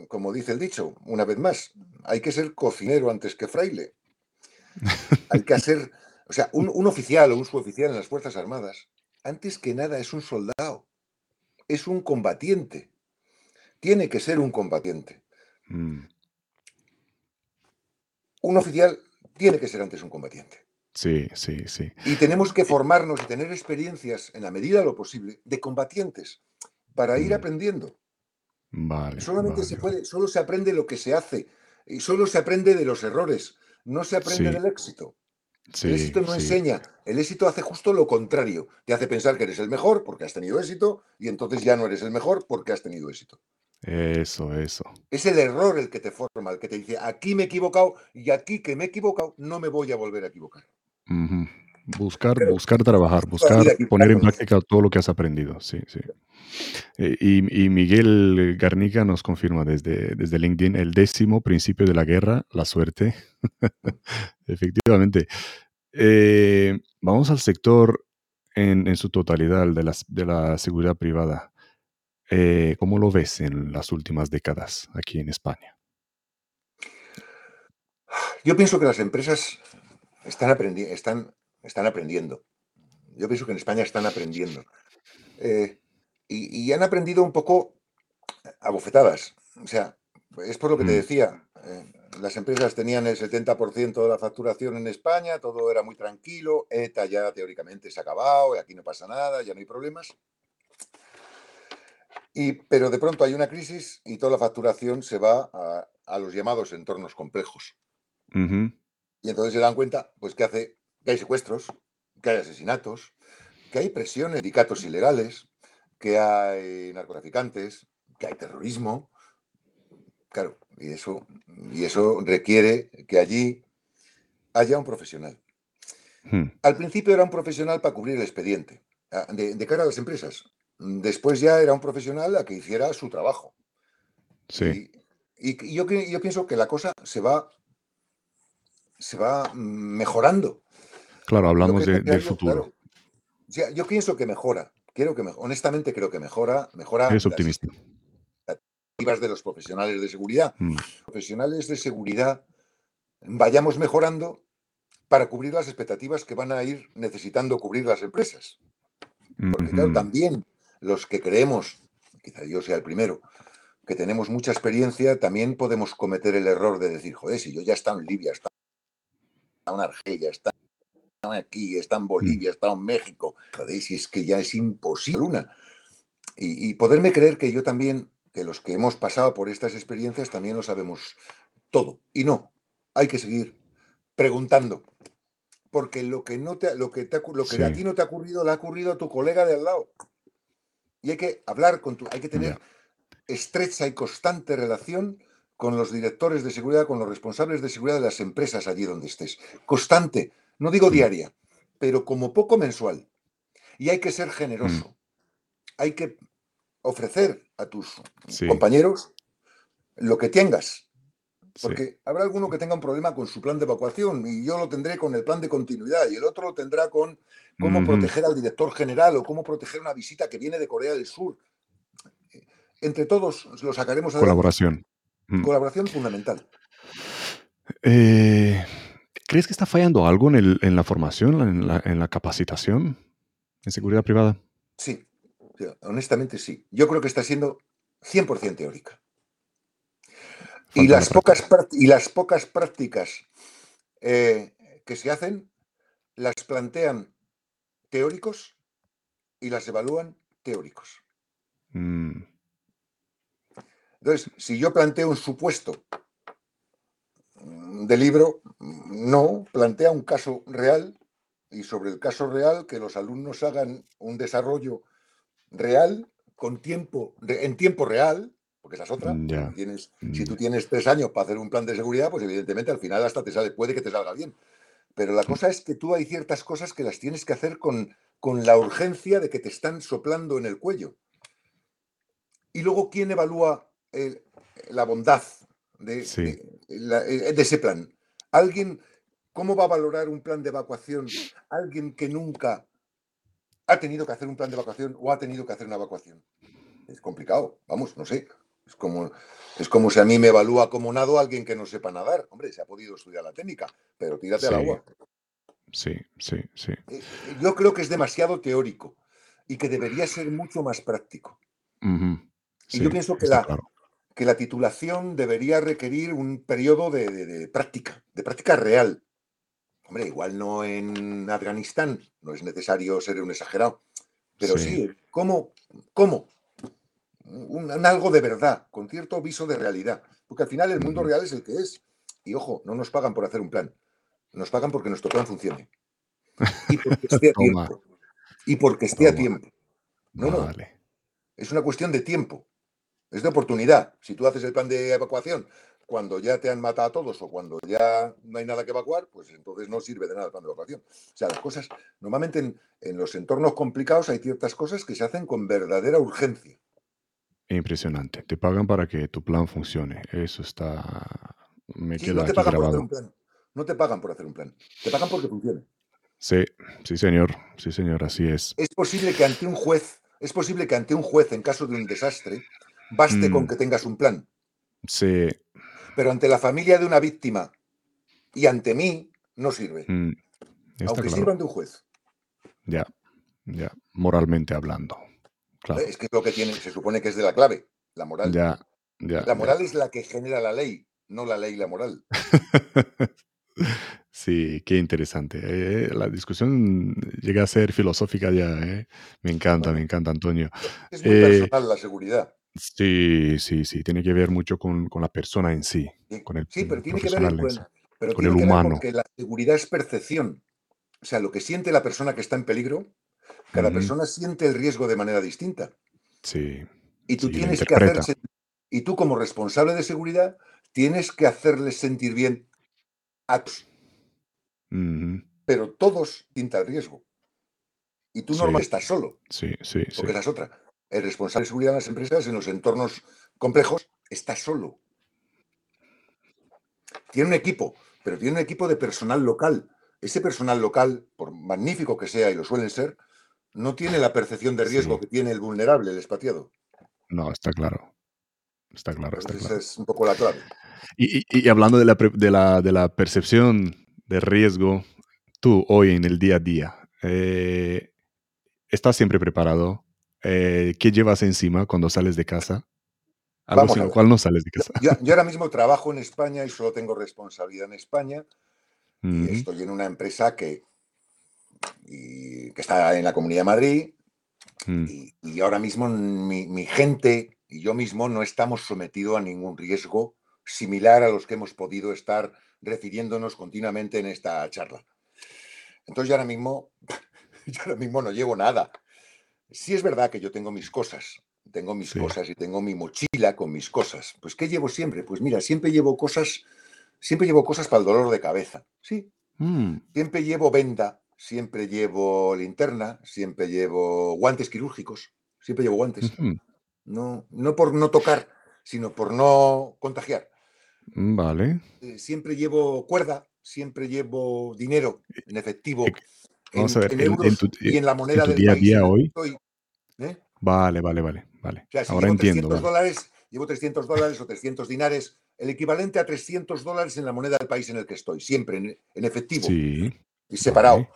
Como dice el dicho, una vez más, hay que ser cocinero antes que fraile. Hay que ser, o sea, un, un oficial o un suboficial en las Fuerzas Armadas, antes que nada es un soldado, es un combatiente tiene que ser un combatiente. Un oficial tiene que ser antes un combatiente. Sí, sí, sí. Y tenemos que formarnos y tener experiencias en la medida de lo posible de combatientes para ir mm. aprendiendo. Vale. Solamente se puede, solo se aprende lo que se hace y solo se aprende de los errores, no se aprende del éxito. el éxito no enseña, el éxito hace justo lo contrario. Te hace pensar que eres el mejor porque has tenido éxito y entonces ya no eres el mejor porque has tenido éxito. Eso, eso. Es el error el que te forma, el que te dice, aquí me he equivocado y aquí que me he equivocado no me voy a volver a equivocar. Buscar, buscar trabajar, buscar poner en práctica todo lo que has aprendido. Sí, sí. Eh, y, Miguel Garnica nos confirma desde, desde LinkedIn el décimo principio de la guerra, la suerte. Efectivamente. Eh, vamos al sector en, su totalidad, de la, de la seguridad privada. Eh, ¿Cómo lo ves en las últimas décadas aquí en España? Yo pienso que las empresas están, están, están aprendiendo. Yo pienso que en España están aprendiendo. Eh, y, han aprendido un poco a bofetadas. O sea, es por lo que te mm. decía. Eh, las empresas tenían el 70% de la facturación en España, todo era muy tranquilo, ETA ya teóricamente se ha acabado, y aquí no pasa nada, ya no hay problemas. Y, pero de pronto hay una crisis y toda la facturación se va a, los llamados entornos complejos. Y entonces se dan cuenta, pues, que hace que hay secuestros, que hay asesinatos, que hay presiones, sindicatos ilegales, que hay narcotraficantes, que hay terrorismo. Claro, y eso, y eso requiere que allí haya un profesional. Hmm. Al principio era un profesional para cubrir el expediente, de, cara a las empresas. Después ya era un profesional a que hiciera su trabajo. Sí. Y, yo, yo, pienso que la cosa se va, se va mejorando. Claro, hablamos del futuro. yo pienso que mejora. Quiero que honestamente creo que mejora. mejora es optimista. Las de los profesionales de seguridad. Mm. Profesionales de seguridad vayamos mejorando para cubrir las expectativas que van a ir necesitando cubrir las empresas. Porque claro, también los que creemos, quizá yo sea el primero, que tenemos mucha experiencia, también podemos cometer el error de decir, joder, si yo ya he estado en Libia, he estado en Argelia, he estado aquí, está en Bolivia, mm. está en México. Joder, si es que ya es imposible una. Y, poderme creer que yo también, que los que hemos pasado por estas experiencias también lo sabemos todo. Y no, hay que seguir preguntando. Porque lo que, no te, lo que, te, lo que a ti no te ha ocurrido, le ha ocurrido a tu colega de al lado. Y hay que hablar con tu, hay que tener estrecha y constante relación con los directores de seguridad, con los responsables de seguridad de las empresas allí donde estés. Constante, no digo diaria, pero como poco mensual. Y hay que ser generoso. Mm. Hay que ofrecer a tus compañeros lo que tengas. Porque habrá alguno que tenga un problema con su plan de evacuación y yo lo tendré con el plan de continuidad y el otro lo tendrá con cómo proteger al director general o cómo proteger una visita que viene de Corea del Sur. Entre todos lo sacaremos a Colaboración. Mm. Colaboración fundamental. Eh, ¿Crees que está fallando algo en, la formación, en la, capacitación en seguridad privada? Sí, honestamente sí. Yo creo que está siendo 100% teórica. Y las, pocas y las, pocas prácticas eh, que se hacen las plantean teóricos y las evalúan teóricos. Mm. Entonces, si yo planteo un supuesto de libro no plantea un caso real y sobre el caso real que los alumnos hagan un desarrollo real con tiempo en tiempo real porque esa es otra tienes, si tú tienes tres años para hacer un plan de seguridad pues evidentemente al final hasta te sale puede que te salga bien pero la cosa es que tú hay ciertas cosas que las tienes que hacer con, con la urgencia de que te están soplando en el cuello y luego quién evalúa la bondad de, eh, de, ese plan. Alguien, ¿cómo va a valorar un plan de evacuación? Alguien que nunca ha tenido que hacer un plan de evacuación o ha tenido que hacer una evacuación. Es complicado, vamos, no sé. Es como, es como si a mí me evalúa como nado alguien que no sepa nadar. Hombre, se ha podido estudiar la técnica, pero tírate al agua. Sí, sí, sí. Eh, yo creo que es demasiado teórico y que debería ser mucho más práctico. y yo pienso que la, que la titulación debería requerir un periodo de, práctica, de práctica real. Hombre, igual no en Afganistán, no es necesario ser un exagerado, pero sí, ¿cómo? ¿Cómo? Un, algo de verdad, con cierto viso de realidad. Porque al final el mundo real es el que es. Y ojo, no nos pagan por hacer un plan. nos pagan porque nuestro plan funcione. Y porque esté a tiempo. Y porque esté a tiempo. No, no. Es una cuestión de tiempo. Es de oportunidad. Si tú haces el plan de evacuación cuando ya te han matado a todos o cuando ya no hay nada que evacuar, pues entonces no sirve de nada el plan de evacuación. O sea, las cosas, normalmente en, los entornos complicados hay ciertas cosas que se hacen con verdadera urgencia. Impresionante. Te pagan para que tu plan funcione. Eso está. Me queda no te pagan por hacer un plan. No te pagan por hacer un plan. Te pagan porque funcione. Sí, sí, señor. Sí, señor, así es. Es posible que ante un juez, es posible que ante un juez, en caso de un desastre, baste con mm. que tengas un plan. Sí. Pero ante la familia de una víctima y ante mí, no sirve. Mm, aunque sirvan de un juez. Ya, ya, moralmente hablando. Claro. Es que es lo que tiene, se supone que es de la clave, la moral. Ya, ya. La moral es la que genera la ley, no la ley la moral. sí, qué interesante. Eh, la discusión llega a ser filosófica ya. Eh. Me encanta, me encanta, Antonio. Es muy eh, personal la seguridad. Sí, sí, sí, tiene que ver mucho con, la persona en sí, con el Sí, pero tiene que ver con, el humano. porque la seguridad es percepción. O sea, lo que siente la persona que está en peligro, cada persona siente el riesgo de manera distinta. Sí. Y tú tienes que hacerse, y tú como responsable de seguridad, tienes que hacerles sentir bien a todos. Pero todos sienten el riesgo. Y tú normalmente estás solo. Sí, sí, porque esa es otra el responsable de seguridad de las empresas en los entornos complejos está solo. Tiene un equipo, pero tiene un equipo de personal local. Ese personal local, por magnífico que sea, y lo suelen ser, no tiene la percepción de riesgo que tiene el vulnerable, el expatriado. No, está claro. Está claro. Está Esa es un poco la clave. Y, hablando de la, de, la, percepción de riesgo, tú hoy en el día a día, eh, ¿estás siempre preparado? Eh, ¿qué llevas encima cuando sales de casa? Algo sin lo cual no sales de casa. Yo, ahora mismo trabajo en España y solo tengo responsabilidad en España. y estoy en una empresa que, que está en la Comunidad de Madrid. Mm. Y, ahora mismo mi, gente y yo mismo no estamos sometidos a ningún riesgo similar a los que hemos podido estar refiriéndonos continuamente en esta charla. Entonces yo ahora mismo, yo ahora mismo no llevo nada. Sí es verdad que yo tengo mis cosas, tengo mis cosas y tengo mi mochila con mis cosas. Pues ¿qué llevo siempre? Pues mira, siempre llevo cosas, siempre llevo cosas para el dolor de cabeza. Sí. Mm. Siempre llevo venda, siempre llevo linterna, siempre llevo guantes quirúrgicos, siempre llevo guantes. No, no por no tocar, sino por no contagiar. Mm, vale. Eh, siempre llevo cuerda, siempre llevo dinero en efectivo. Vamos a ver, en, tu, y en la moneda del día a día hoy. ¿eh? Vale, vale, vale. vale. Ahora entiendo. 300 dólares, llevo 300 dólares o 300 dinares, el equivalente a 300 dólares en la moneda del país en el que estoy, siempre en, efectivo sí, y separado.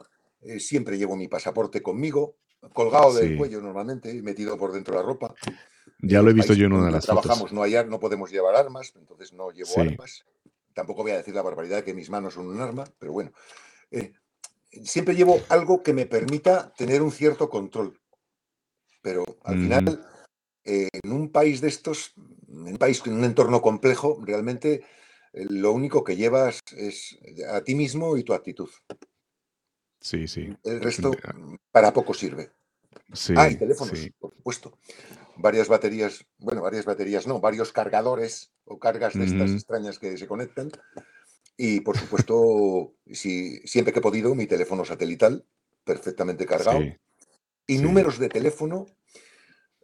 Eh, siempre llevo mi pasaporte conmigo, colgado del cuello normalmente, metido por dentro de la ropa. Ya lo he visto yo en una de las trabajamos, no hay no podemos llevar armas, entonces no llevo armas. Tampoco voy a decir la barbaridad de que mis manos son un arma, pero bueno. Eh, siempre llevo algo que me permita tener un cierto control. Pero al final, eh, en un país de estos, en un país en un entorno complejo, realmente eh, lo único que llevas es a ti mismo y tu actitud. Sí, sí. El resto para poco sirve. Sí, ah, y teléfonos, por supuesto. Varias baterías, bueno, varias baterías no, varios cargadores o cargas de estas extrañas que se conectan y por supuesto, si, siempre que he podido, mi teléfono satelital, perfectamente cargado. y números de teléfono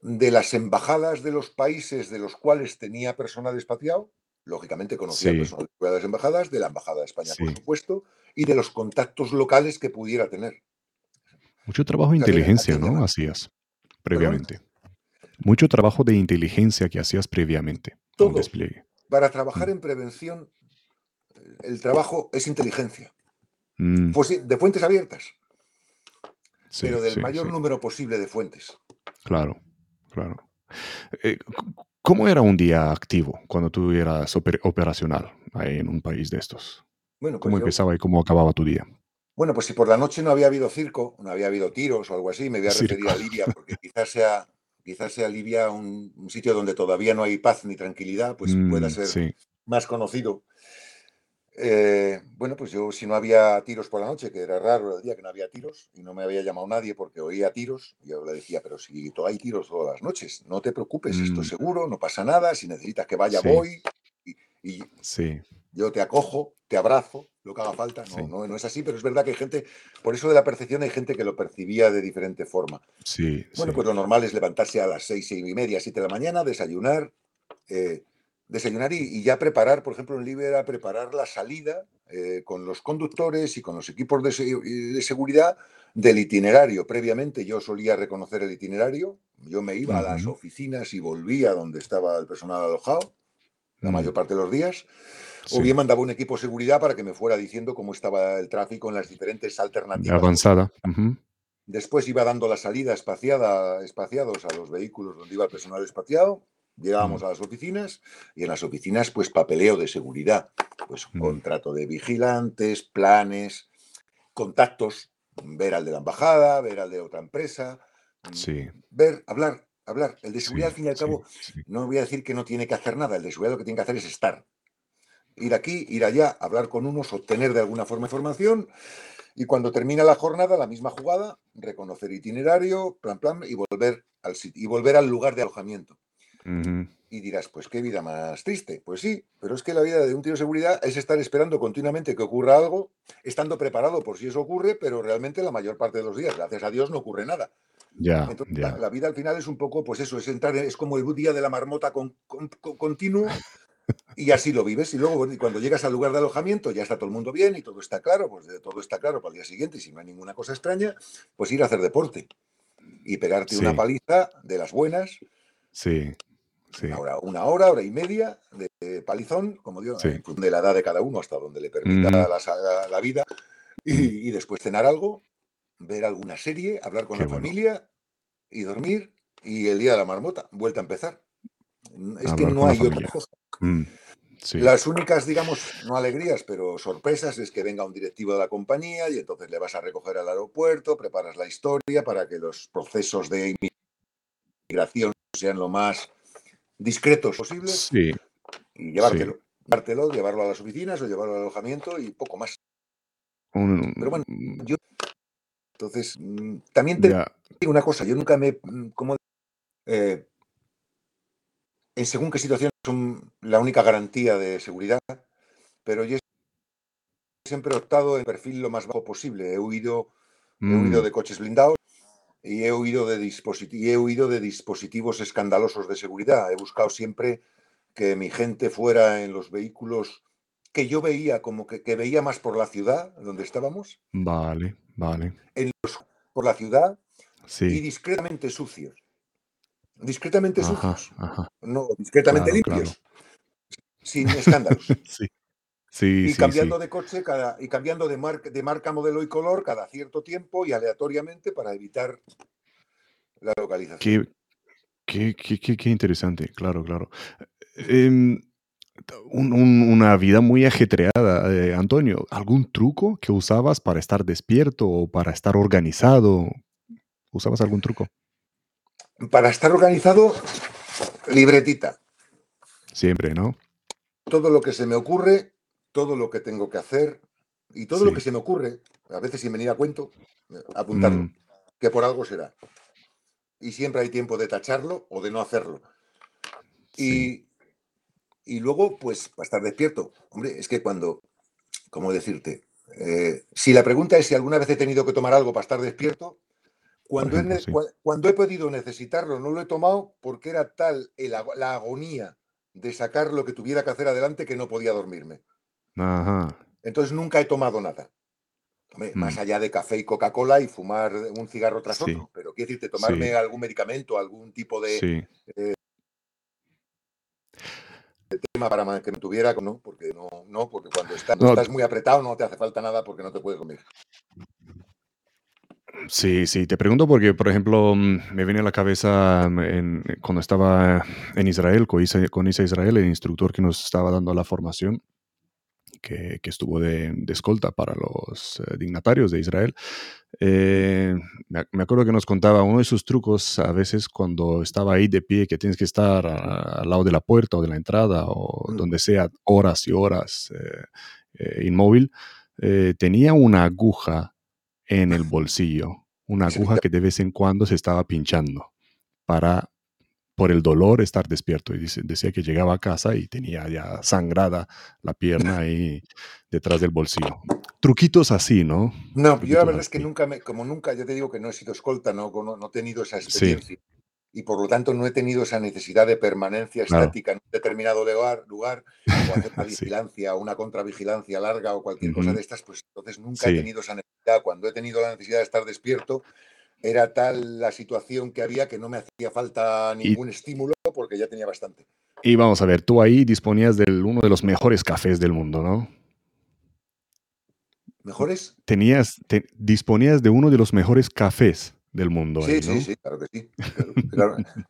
de las embajadas de los países de los cuales tenía personal expatriado. Lógicamente conocía personal de las embajadas, de la Embajada de España, por supuesto, y de los contactos locales que pudiera tener. Mucho trabajo de inteligencia, ¿no? Hacías previamente. Mucho trabajo de inteligencia que hacías previamente. Todo. Despliegue. Para trabajar mm. en prevención el trabajo es inteligencia. Mm. Pues de fuentes abiertas. pero del mayor número posible de fuentes. Claro, claro. Eh, ¿Cómo era un día activo cuando tú eras operacional en un país de estos? Bueno, pues ¿Cómo empezaba y cómo acababa tu día? Bueno, pues si por la noche no había habido circo, no había habido tiros o algo así, me voy a referir a Libia, porque quizás sea, quizás sea Libia un, sitio donde todavía no hay paz ni tranquilidad, pues pueda mm, ser más conocido eh, bueno, pues yo si no había tiros por la noche, que era raro el día que no había tiros y no me había llamado nadie porque oía tiros, yo le decía, pero si hay tiros todas las noches, no te preocupes, esto es mm. seguro, no pasa nada, si necesitas que vaya, voy. Y, sí. yo te acojo, te abrazo, lo que haga falta. No, no, no, es así, pero es verdad que hay gente, por eso de la percepción hay gente que lo percibía de diferente forma. Sí. Bueno, pues lo normal es levantarse a las seis, seis y media, siete de la mañana, desayunar. Eh, desayunar y, ya preparar, por ejemplo, en Libera, preparar la salida eh, con los conductores y con los equipos de, seguridad del itinerario. Previamente yo solía reconocer el itinerario, yo me iba a las oficinas y volvía donde estaba el personal alojado, la mayor parte de los días, o bien mandaba un equipo de seguridad para que me fuera diciendo cómo estaba el tráfico en las diferentes alternativas. Avanzada. Después iba dando la salida espaciada, espaciados a los vehículos donde iba el personal espaciado Llegábamos mm. a las oficinas y en las oficinas, pues papeleo de seguridad, pues mm. contrato de vigilantes, planes, contactos, ver al de la embajada, ver al de otra empresa, mm, sí. ver, hablar, hablar. El de seguridad, al fin y al cabo, no voy a decir que no tiene que hacer nada, el de seguridad lo que tiene que hacer es estar. Ir aquí, ir allá, hablar con unos, obtener de alguna forma información y cuando termina la jornada, la misma jugada, reconocer itinerario, plan, plan, y volver al, y volver al lugar de alojamiento. Y dirás, pues qué vida más triste. Pues sí, pero es que la vida de un tío de seguridad es estar esperando continuamente que ocurra algo, estando preparado por si eso ocurre, pero realmente la mayor parte de los días, gracias a Dios, no ocurre nada. Ya, La, vida al final es un poco, pues eso, es entrar, es como el día de la marmota con, continuo y así lo vives. Y luego cuando llegas al lugar de alojamiento ya está todo el mundo bien y todo está claro, pues todo está claro para el día siguiente y si no hay ninguna cosa extraña, pues ir a hacer deporte y pegarte una paliza de las buenas. Sí. Una, hora, hora, y media de palizón, como digo, de la edad de cada uno hasta donde le permita la, vida, y, después cenar algo, ver alguna serie, hablar con la familia y dormir, y el día de la marmota, vuelta a empezar. Es que no hay otra cosa. Mm, Las únicas, digamos, no alegrías, pero sorpresas es que venga un directivo de la compañía y entonces le vas a recoger al aeropuerto, preparas la historia para que los procesos de inmigración sean lo más discretos posibles sí. y llevártelo. Llevártelo, llevarlo a las oficinas o llevarlo al alojamiento y poco más. Pero bueno, mm. yo. Entonces, mm, también te digo una cosa, yo nunca me. Mm, como, eh, en según qué situaciones son la única garantía de seguridad, pero yo siempre he optado en perfil lo más bajo posible. He huido, he huido de coches blindados, y he huido de, he huido de dispositivos escandalosos de seguridad. He buscado siempre que mi gente fuera en los vehículos que yo veía como que, veía más por la ciudad donde estábamos. Vale, vale. En por la ciudad y discretamente sucios. Discretamente sucios. No, discretamente limpios. Sin escándalos. sí y cambiando de coche cada, y cambiando de, de marca, modelo y color cada cierto tiempo y aleatoriamente para evitar la localización. Qué, qué, interesante, claro, claro. Em, una vida muy ajetreada, eh, Antonio. ¿Algún truco que usabas para estar despierto o para estar organizado? ¿Usabas algún truco? Para estar organizado, libretita. Siempre, ¿no? Todo lo que se me ocurre, todo lo que tengo que hacer y todo lo que se me ocurre, a veces sin venir a cuento, apuntarlo, mm. que por algo será. Y siempre hay tiempo de tacharlo o de no hacerlo. Y, y, luego, pues, para estar despierto. Hombre, es que cuando, ¿cómo decirte? Eh, si la pregunta es si alguna vez he tenido que tomar algo para estar despierto, cuando, he, cuando he podido necesitarlo, no lo he tomado porque era tal la agonía de sacar lo que tuviera que hacer adelante que no podía dormirme. Entonces nunca he tomado nada. Más mm. allá de café y Coca-Cola y fumar un cigarro tras otro. Pero quiero decirte, tomarme algún medicamento, algún tipo de, eh, tema para que me tuviera, no, porque no, no porque cuando estás, muy apretado no te hace falta nada porque no te puedes comer. Sí, sí, te pregunto porque, por ejemplo, mm, me viene a la cabeza mm, cuando estaba en Israel, con Isa, con Isa Israel, el instructor que nos estaba dando la formación, que, estuvo de, escolta para los eh, dignatarios de Israel. Eh, me, acuerdo que nos contaba uno de sus trucos a veces cuando estaba ahí de pie, que tienes que estar al lado de la puerta o de la entrada o mm. donde sea horas y horas. Eh, inmóvil, tenía una aguja en el bolsillo, una aguja que de vez en cuando se estaba pinchando para por el dolor estar despierto. Y decía que llegaba a casa y tenía ya sangrada la pierna ahí detrás del bolsillo. Truquitos así, ¿no? No, yo la verdad es que nunca, me, como nunca, ya te digo que no he sido escolta, no, no, he tenido esa experiencia. Y por lo tanto no he tenido esa necesidad de permanencia estática en un determinado lugar, lugar o hacer una vigilancia, una contravigilancia larga o cualquier cosa de estas, pues entonces nunca he tenido esa necesidad. Cuando he tenido la necesidad de estar despierto, era tal la situación que había que no me hacía falta ningún estímulo porque ya tenía bastante. Y vamos a ver, tú ahí disponías de uno de los mejores cafés del mundo, ¿no? ¿Mejores? Tenías, disponías de uno de los mejores cafés del mundo. Sí, sí, sí, claro que sí.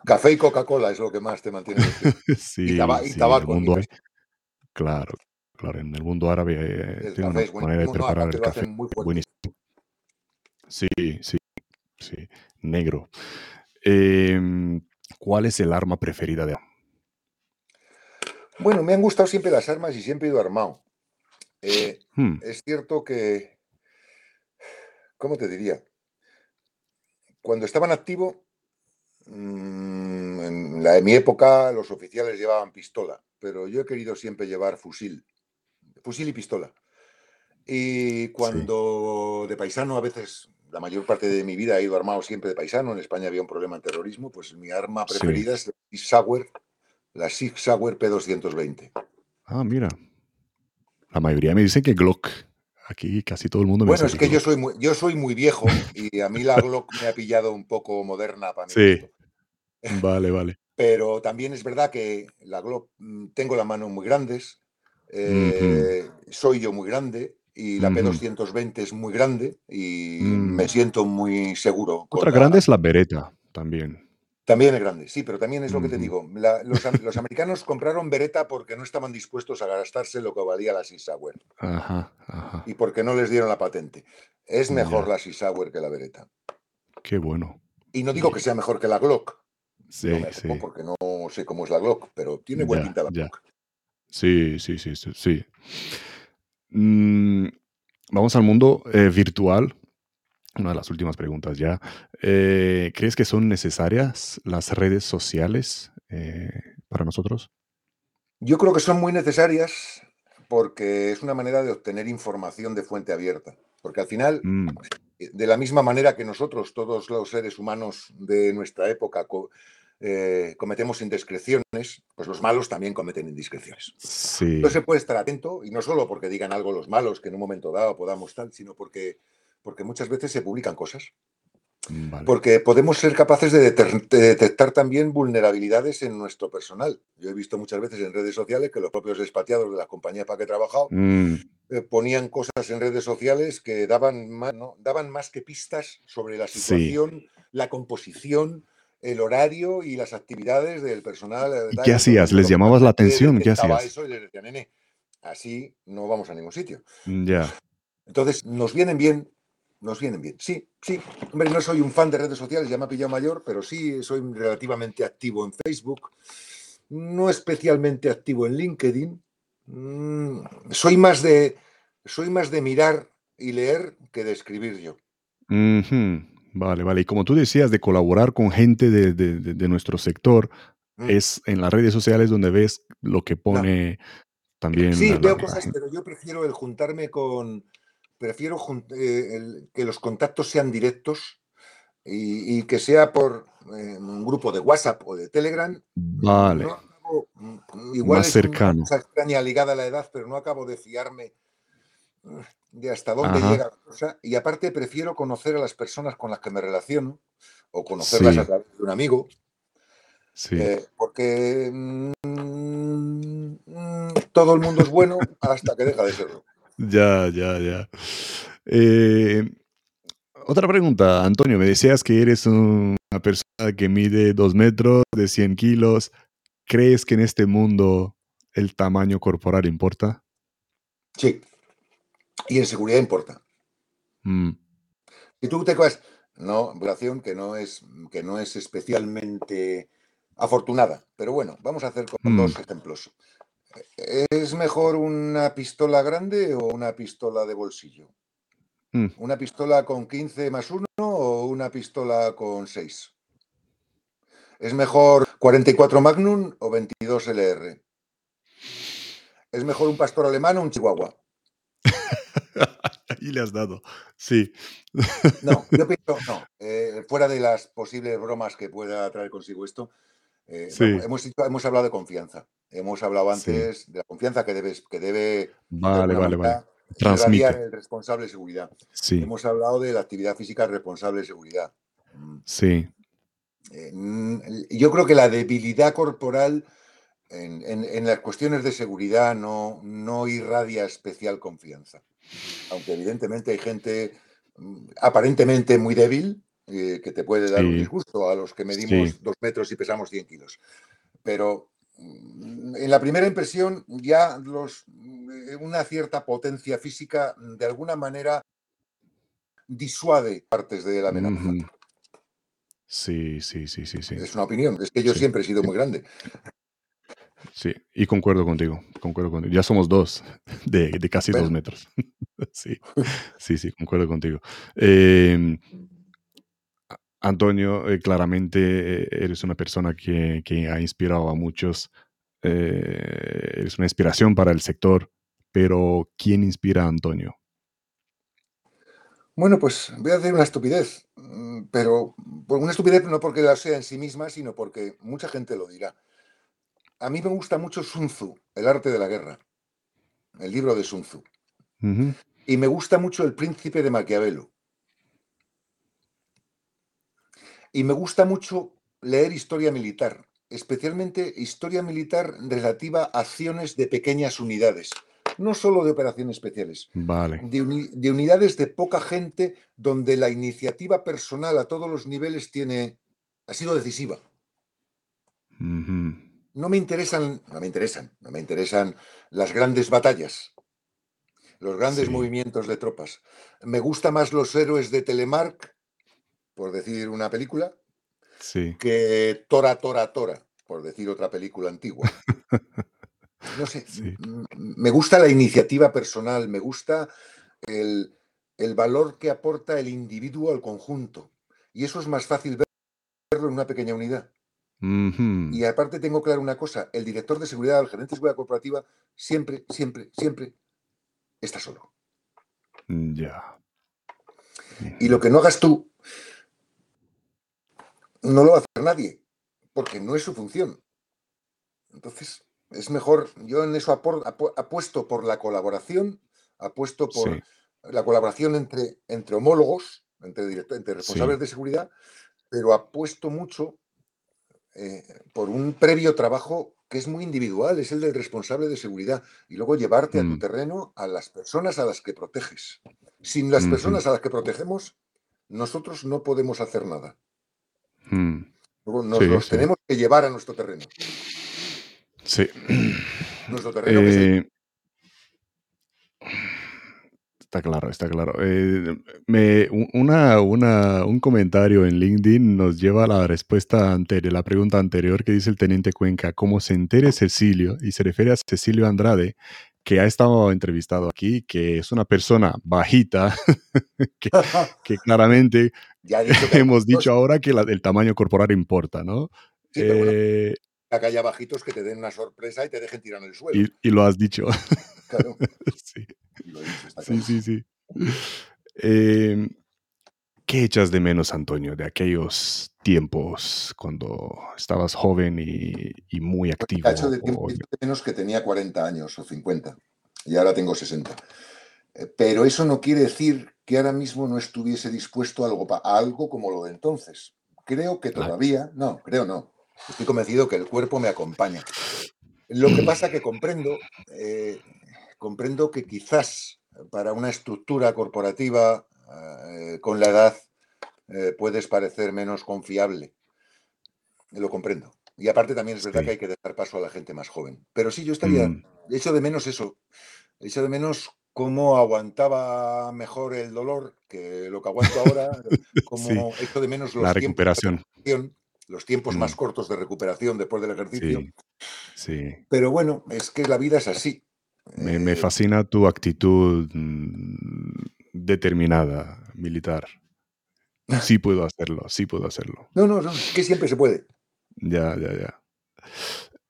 Café y Coca-Cola es lo que más te mantiene. sí, y, tabaco. claro, claro, en el mundo árabe eh, tiene una manera de preparar el café buenísimo. Sí, sí, sí, negro. Em, ¿Cuál es el arma preferida de Bueno, me han gustado siempre las armas y siempre he ido armado. Eh, hmm. Es cierto que, ¿cómo te diría? Cuando estaba en activo, mm, en, la, de mi época los oficiales llevaban pistola, pero yo he querido siempre llevar fusil, fusil y pistola. Y cuando de paisano a veces la mayor parte de mi vida he ido armado siempre de paisano. En España había un problema de terrorismo, pues mi arma preferida es la Sig Sauer, la Sig Sauer P220. Ah, mira. La mayoría me dice que Glock. Aquí casi todo el mundo me Bueno, es que, yo soy, muy, yo soy muy viejo y a mí la Glock me ha pillado un poco moderna para mí. Sí. Vale, vale. Pero también es verdad que la Glock mm, tengo las manos muy grandes, eh, soy yo muy grande y la P220 es muy grande y me mm. siento muy seguro. Otra grande es la Beretta también. También es grande, sí, pero también es lo que te digo. los, americanos compraron Beretta porque no estaban dispuestos a gastarse lo que valía la Sisauer. Ajá, ajá. Y porque no les dieron la patente. Es mejor la Sisauer que la Beretta. Qué bueno. Y no digo que sea mejor que la Glock. Sí, sí. Porque no sé cómo es la Glock, pero tiene buen pinta la Glock. Sí, sí, sí, sí. Mm, vamos al mundo eh, virtual. Una de las últimas preguntas ya. Eh, ¿Crees que son necesarias las redes sociales eh, para nosotros? Yo creo que son muy necesarias porque es una manera de obtener información de fuente abierta. Porque al final, mm. de la misma manera que nosotros, todos los seres humanos de nuestra época, eh, cometemos indiscreciones, pues los malos también cometen indiscreciones. Sí. No se puede estar atento, y no solo porque digan algo los malos, que en un momento dado podamos tal, sino porque, porque muchas veces se publican cosas. Porque podemos ser capaces de, detectar también vulnerabilidades en nuestro personal. Yo he visto muchas veces en redes sociales que los propios expatriados de la compañía para que he trabajado mm. eh, ponían cosas en redes sociales que daban más, daban más que pistas sobre la situación, la composición, el horario y las actividades del personal. ¿Y qué hacías? ¿Les llamabas la atención? ¿Qué hacías? Eso y les decía, nene, así no vamos a ningún sitio. Mm, ya. Entonces, nos vienen bien, nos vienen bien. Sí, sí. Hombre, no soy un fan de redes sociales, ya me ha pillado mayor, pero sí soy relativamente activo en Facebook, no especialmente activo en LinkedIn. Mm, soy más de soy más de mirar y leer que de escribir yo. Vale, vale. Y como tú decías, de colaborar con gente de, nuestro sector, mm. es en las redes sociales donde ves lo que pone también. Sí, veo cosas, pero yo prefiero el juntarme con. Prefiero eh, que los contactos sean directos y, que sea por eh, un grupo de WhatsApp o de Telegram. Vale. Mm, igual Más cercano. Extraña ligada a la edad, pero no acabo de fiarme de hasta dónde llega la cosa. Y aparte prefiero conocer a las personas con las que me relaciono o conocerlas a través de un amigo. Sí. Eh, porque mm, todo el mundo es bueno hasta que deja de serlo. Ya, ya, ya. Eh, otra pregunta, Antonio, me decías que eres una persona que mide dos metros, de 100 kilos. ¿Crees que en este mundo el tamaño corporal importa? Sí. Y en seguridad importa. Mm. Si tú te vas, no, relación que no es, que no es especialmente afortunada, pero bueno, vamos a hacer con dos mm. ejemplos. ¿Es mejor una pistola grande o una pistola de bolsillo? Mm. ¿Una pistola con 15 más 1 o una pistola con 6? ¿Es mejor 44 Magnum o 22 LR? ¿Es mejor un pastor alemán o un chihuahua? Ahí le has dado, sí. No, yo pienso, no. Eh, fuera de las posibles bromas que pueda traer consigo esto, eh, hemos, hemos, hablado de confianza. Hemos hablado antes de la confianza que, debes, que debe vale, vale, vale. el responsable de seguridad. Sí. Hemos hablado de la actividad física responsable de seguridad. Mm. Sí. Eh, yo creo que la debilidad corporal en, las cuestiones de seguridad no, no irradia especial confianza. Aunque evidentemente hay gente mm, aparentemente muy débil eh, que te puede dar un disgusto a los que medimos dos metros y pesamos 100 kilos. Pero mm, en la primera impresión ya los, eh, una cierta potencia física de alguna manera disuade partes de la amenaza. Sí, sí, sí, sí, sí. Es una opinión, es que yo siempre he sido muy grande. Sí, y concuerdo contigo, concuerdo contigo. Ya somos dos, de, casi dos metros. sí, sí, sí, concuerdo contigo. Em, Antonio, eh, claramente eh, eres una persona que, ha inspirado a muchos. Eh, eres una inspiración para el sector, pero ¿quién inspira a Antonio? Bueno, pues voy a hacer una estupidez, mm, pero una estupidez no porque la sea en sí misma, sino porque mucha gente lo dirá. A mí me gusta mucho Sun Tzu, El arte de la guerra, el libro de Sun Tzu. Y me gusta mucho El príncipe de Maquiavelo. Y me gusta mucho leer historia militar, especialmente historia militar relativa a acciones de pequeñas unidades no solo de operaciones especiales, vale. de, unidades de poca gente donde la iniciativa personal a todos los niveles tiene, ha sido decisiva. No me interesan, no me interesan, no me interesan las grandes batallas, los grandes movimientos de tropas. Me gustan más los héroes de Telemark, por decir una película, que Tora, Tora, Tora, por decir otra película antigua. no sé, me gusta la iniciativa personal, me gusta el, valor que aporta el individuo al conjunto. Y eso es más fácil verlo en una pequeña unidad. Y aparte tengo claro una cosa, el director de seguridad, el gerente de seguridad corporativa, siempre, siempre, siempre está solo. Ya. Y lo que no hagas tú, no lo va a hacer nadie, porque no es su función. Entonces, es mejor, yo en eso apuesto por la colaboración, apuesto por la colaboración entre, entre homólogos, entre, entre responsables de seguridad, pero apuesto mucho eh, por un previo trabajo que es muy individual, es el del responsable de seguridad, y luego llevarte a tu mm. terreno a las personas a las que proteges. Sin las personas a las que protegemos, nosotros no podemos hacer nada. Mm. nos los tenemos que llevar a nuestro terreno. Sí. Nuestro terreno eh, Está claro, está claro. Eh, me, una, una, un comentario en LinkedIn nos lleva a la respuesta anterior, la pregunta anterior que dice el teniente Cuenca, ¿cómo se entere Cecilio? Y se refiere a Cecilio Andrade, que ha estado entrevistado aquí, que es una persona bajita, que, claramente ya hemos dicho ahora que el tamaño corporal importa, ¿no? Eh, que haya bajitos que te den una sorpresa y te dejen tirar en el suelo. Y, lo has dicho. Claro. sí. sí, sí, sí, em, ¿Qué echas de menos, Antonio, de aquellos tiempos cuando estabas joven y, muy activo? Echo de menos que tenía 40 años o 50 y ahora tengo 60. Eh, pero eso no quiere decir que ahora mismo no estuviese dispuesto a algo, a algo como lo de entonces. Creo que todavía, no, creo no, Estoy convencido que el cuerpo me acompaña. Lo que pasa que comprendo, eh, comprendo que quizás para una estructura corporativa eh, con la edad eh, puedes parecer menos confiable. Lo comprendo. Y aparte también es verdad que hay que dejar paso a la gente más joven. Pero sí, yo estaría, mm. hecho de menos eso, hecho de menos cómo aguantaba mejor el dolor que lo que aguanto ahora, cómo hecho de menos los la recuperación los tiempos más Mm, cortos de recuperación después del ejercicio. sí, sí. Pero bueno, es que la vida es así. Me, me Eh, fascina tu actitud mm, determinada, militar. Sí puedo hacerlo, sí puedo hacerlo. no, no, no, que siempre se puede. Ya, ya, ya.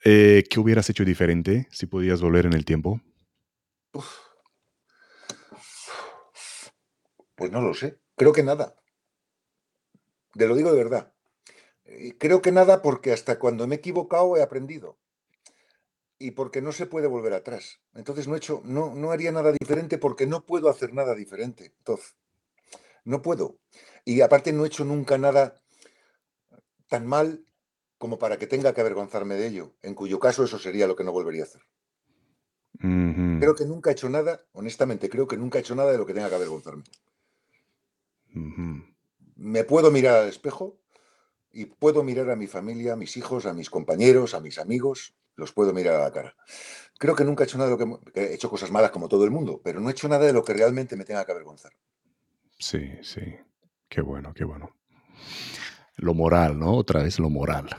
Eh, ¿qué hubieras hecho diferente si podías volver en el tiempo? Uf, pues no lo sé. Creo que nada. Te lo digo de verdad. Eh, Creo que nada porque hasta cuando me he equivocado he aprendido. Y porque no se puede volver atrás. Entonces no he hecho, no, no haría nada diferente porque no puedo hacer nada diferente. Entonces, no puedo. Y aparte no he hecho nunca nada tan mal como para que tenga que avergonzarme de ello, en cuyo caso eso sería lo que no volvería a hacer. Creo que nunca he hecho nada, honestamente, creo que nunca he hecho nada de lo que tenga que avergonzarme. Me puedo mirar al espejo y puedo mirar a mi familia, a mis hijos, a mis compañeros, a mis amigos, los puedo mirar a la cara. Creo que nunca he hecho nada de lo que, he hecho cosas malas como todo el mundo, pero no he hecho nada de lo que realmente me tenga que avergonzar. Sí, sí. Qué bueno, qué bueno. Lo moral, ¿no? Otra vez lo moral.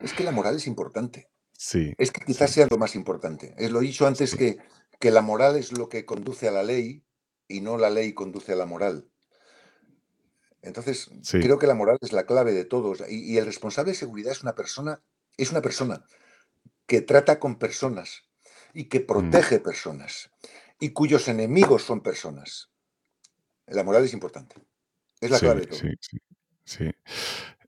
Es que la moral es importante. Sí, Es que quizás sí, sea lo más importante. Es lo dicho antes sí, que, que la moral es lo que conduce a la ley y no la ley conduce a la moral. Entonces, sí. creo que la moral es la clave de todos. Y, y el responsable de seguridad es una persona, es una persona que trata con personas y que Mm, protege personas y cuyos enemigos son personas. La moral es importante. Es la clave de todo. sí, sí, sí.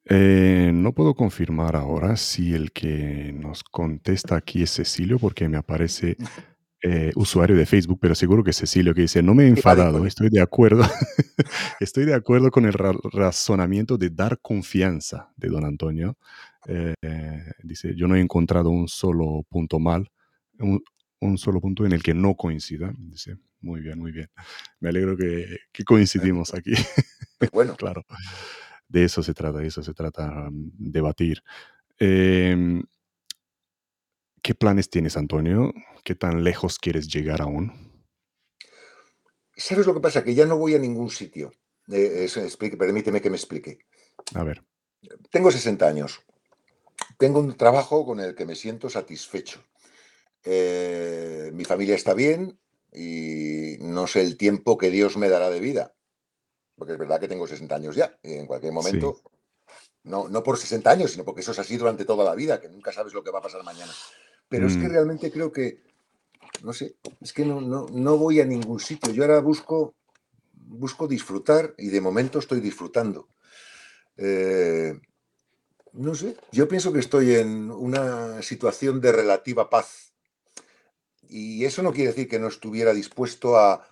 Eh, no puedo confirmar ahora si el que nos contesta aquí es Cecilio, porque me aparece eh, usuario de Facebook, pero seguro que es Cecilio que dice, no me he enfadado, estoy de acuerdo, estoy de acuerdo con el ra- razonamiento de dar confianza de don Antonio. Eh, dice, yo no he encontrado un solo punto mal, un, un solo punto en el que no coincida. Dice, muy bien, muy bien. Me alegro que, que coincidimos aquí. Bueno, claro, de eso se trata, de eso se trata, mm, debatir. Em, ¿Qué planes tienes, Antonio? ¿Qué tan lejos quieres llegar aún? ¿sabes lo que pasa? Que ya no voy a ningún sitio. Eh, eso, explique- permíteme que me explique. A ver, Tengo 60 años. Tengo un trabajo con el que me siento satisfecho. Eh, mi familia está bien y no sé el tiempo que Dios me dará de vida. Porque es verdad que tengo 60 años ya. Y en cualquier sí, momento, no, no por 60 años, sino porque eso es así durante toda la vida, que nunca sabes lo que va a pasar mañana. Pero es que mm, realmente creo que, no sé, es que no, no, no voy a ningún sitio. Yo ahora busco, busco disfrutar y de momento estoy disfrutando. Eh, no sé, yo pienso que estoy en una situación de relativa paz. Y eso no quiere decir que no estuviera dispuesto a,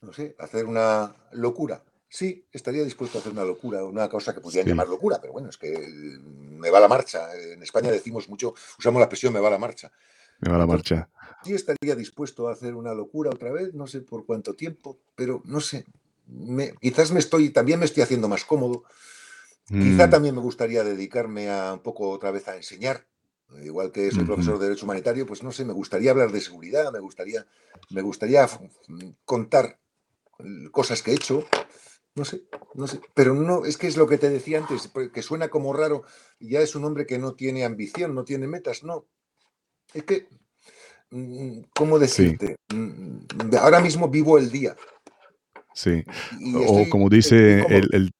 no sé, hacer una locura. Sí, estaría dispuesto a hacer una locura, una cosa que podrían sí, llamar locura, pero bueno, es que eh, me va la marcha. En España decimos mucho, usamos la expresión me va la marcha. me va la marcha. sí estaría dispuesto a hacer una locura otra vez, no sé por cuánto tiempo, pero no sé. me- quizás me estoy, también me estoy haciendo más cómodo. Quizá Mm, también me gustaría dedicarme a un poco otra vez a enseñar. Igual que soy profesor de Derecho Humanitario, pues no sé, me gustaría hablar de seguridad, me gustaría, me gustaría f- contar eh, cosas que he hecho, no sé, no sé. Pero no, es que es lo que te decía antes, pues, que suena como raro, ya es un hombre que no tiene ambición, no tiene metas, no. Es que, mm, ¿cómo decirte? Mm, Ahora mismo vivo el día sí. O como estoy dice el,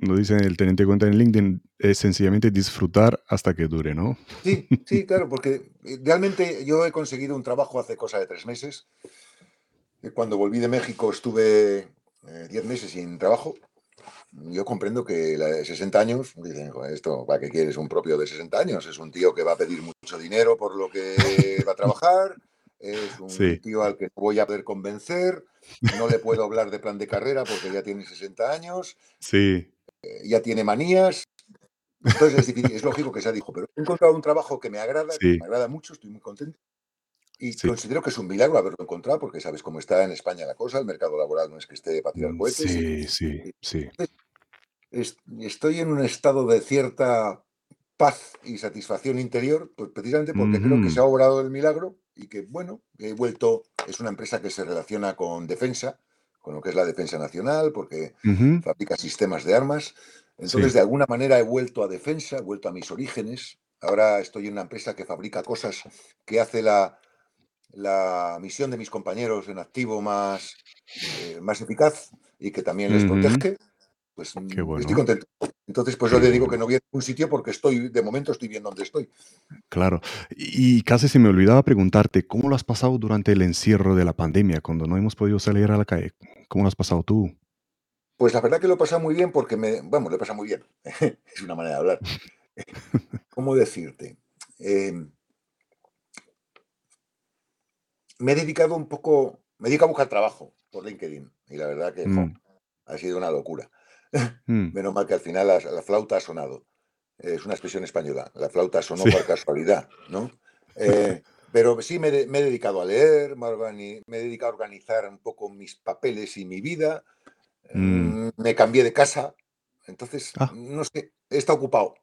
lo dice el teniente cuenta en LinkedIn, es sencillamente disfrutar hasta que dure, ¿no? Sí, sí, claro, porque eh, realmente yo he conseguido un trabajo hace cosa de tres meses. Eh, Cuando volví de México estuve eh, diez meses sin trabajo. Yo comprendo que la de 60 años, dicen, "Joder, esto, ¿para qué quieres un propio de 60 años? Es un tío que va a pedir mucho dinero por lo que va a trabajar, es un Sí, tío al que voy a poder convencer, no le puedo hablar de plan de carrera porque ya tiene 60 años, sí, eh, ya tiene manías, entonces es difícil, es lógico que sea dijo, pero he encontrado un trabajo que me agrada, que me agrada mucho, estoy muy contento y sí. considero que es un milagro haberlo encontrado porque sabes cómo está en España la cosa, el mercado laboral no es que esté para tirar Mm, cohetes Sí, sí, y sí. es- estoy en un estado de cierta paz y satisfacción interior, pues precisamente porque creo que se ha obrado el milagro y que, bueno, he vuelto, es una empresa que se relaciona con defensa, con lo que es la defensa nacional, porque fabrica sistemas de armas. Entonces, de alguna manera he vuelto a defensa, he vuelto a mis orígenes. Ahora estoy en una empresa que fabrica cosas que hace la, la misión de mis compañeros en activo más, eh, más eficaz y que también les protege. Pues mm, estoy contento. Entonces, pues yo te digo que no voy a un sitio porque estoy, de momento estoy bien donde estoy. Claro. Y casi se me olvidaba preguntarte, ¿cómo lo has pasado durante el encierro de la pandemia, cuando no hemos podido salir a la calle? ¿Cómo lo has pasado tú? Pues la verdad que lo he pasado muy bien porque me, vamos, lo he pasado muy bien. es una manera de hablar. ¿Cómo decirte? Em, me he dedicado un poco, me he dedicado a buscar trabajo por LinkedIn y la verdad que mm. ha sido una locura. Mm. Menos mal que al final la, flauta ha sonado. Es una expresión española. La flauta sonó por casualidad, ¿no? Eh, pero sí me, he dedicado a leer, me, he dedicado a organizar un poco mis papeles y mi vida. Mm. Me cambié de casa. Entonces, ah. no sé, he estado ocupado.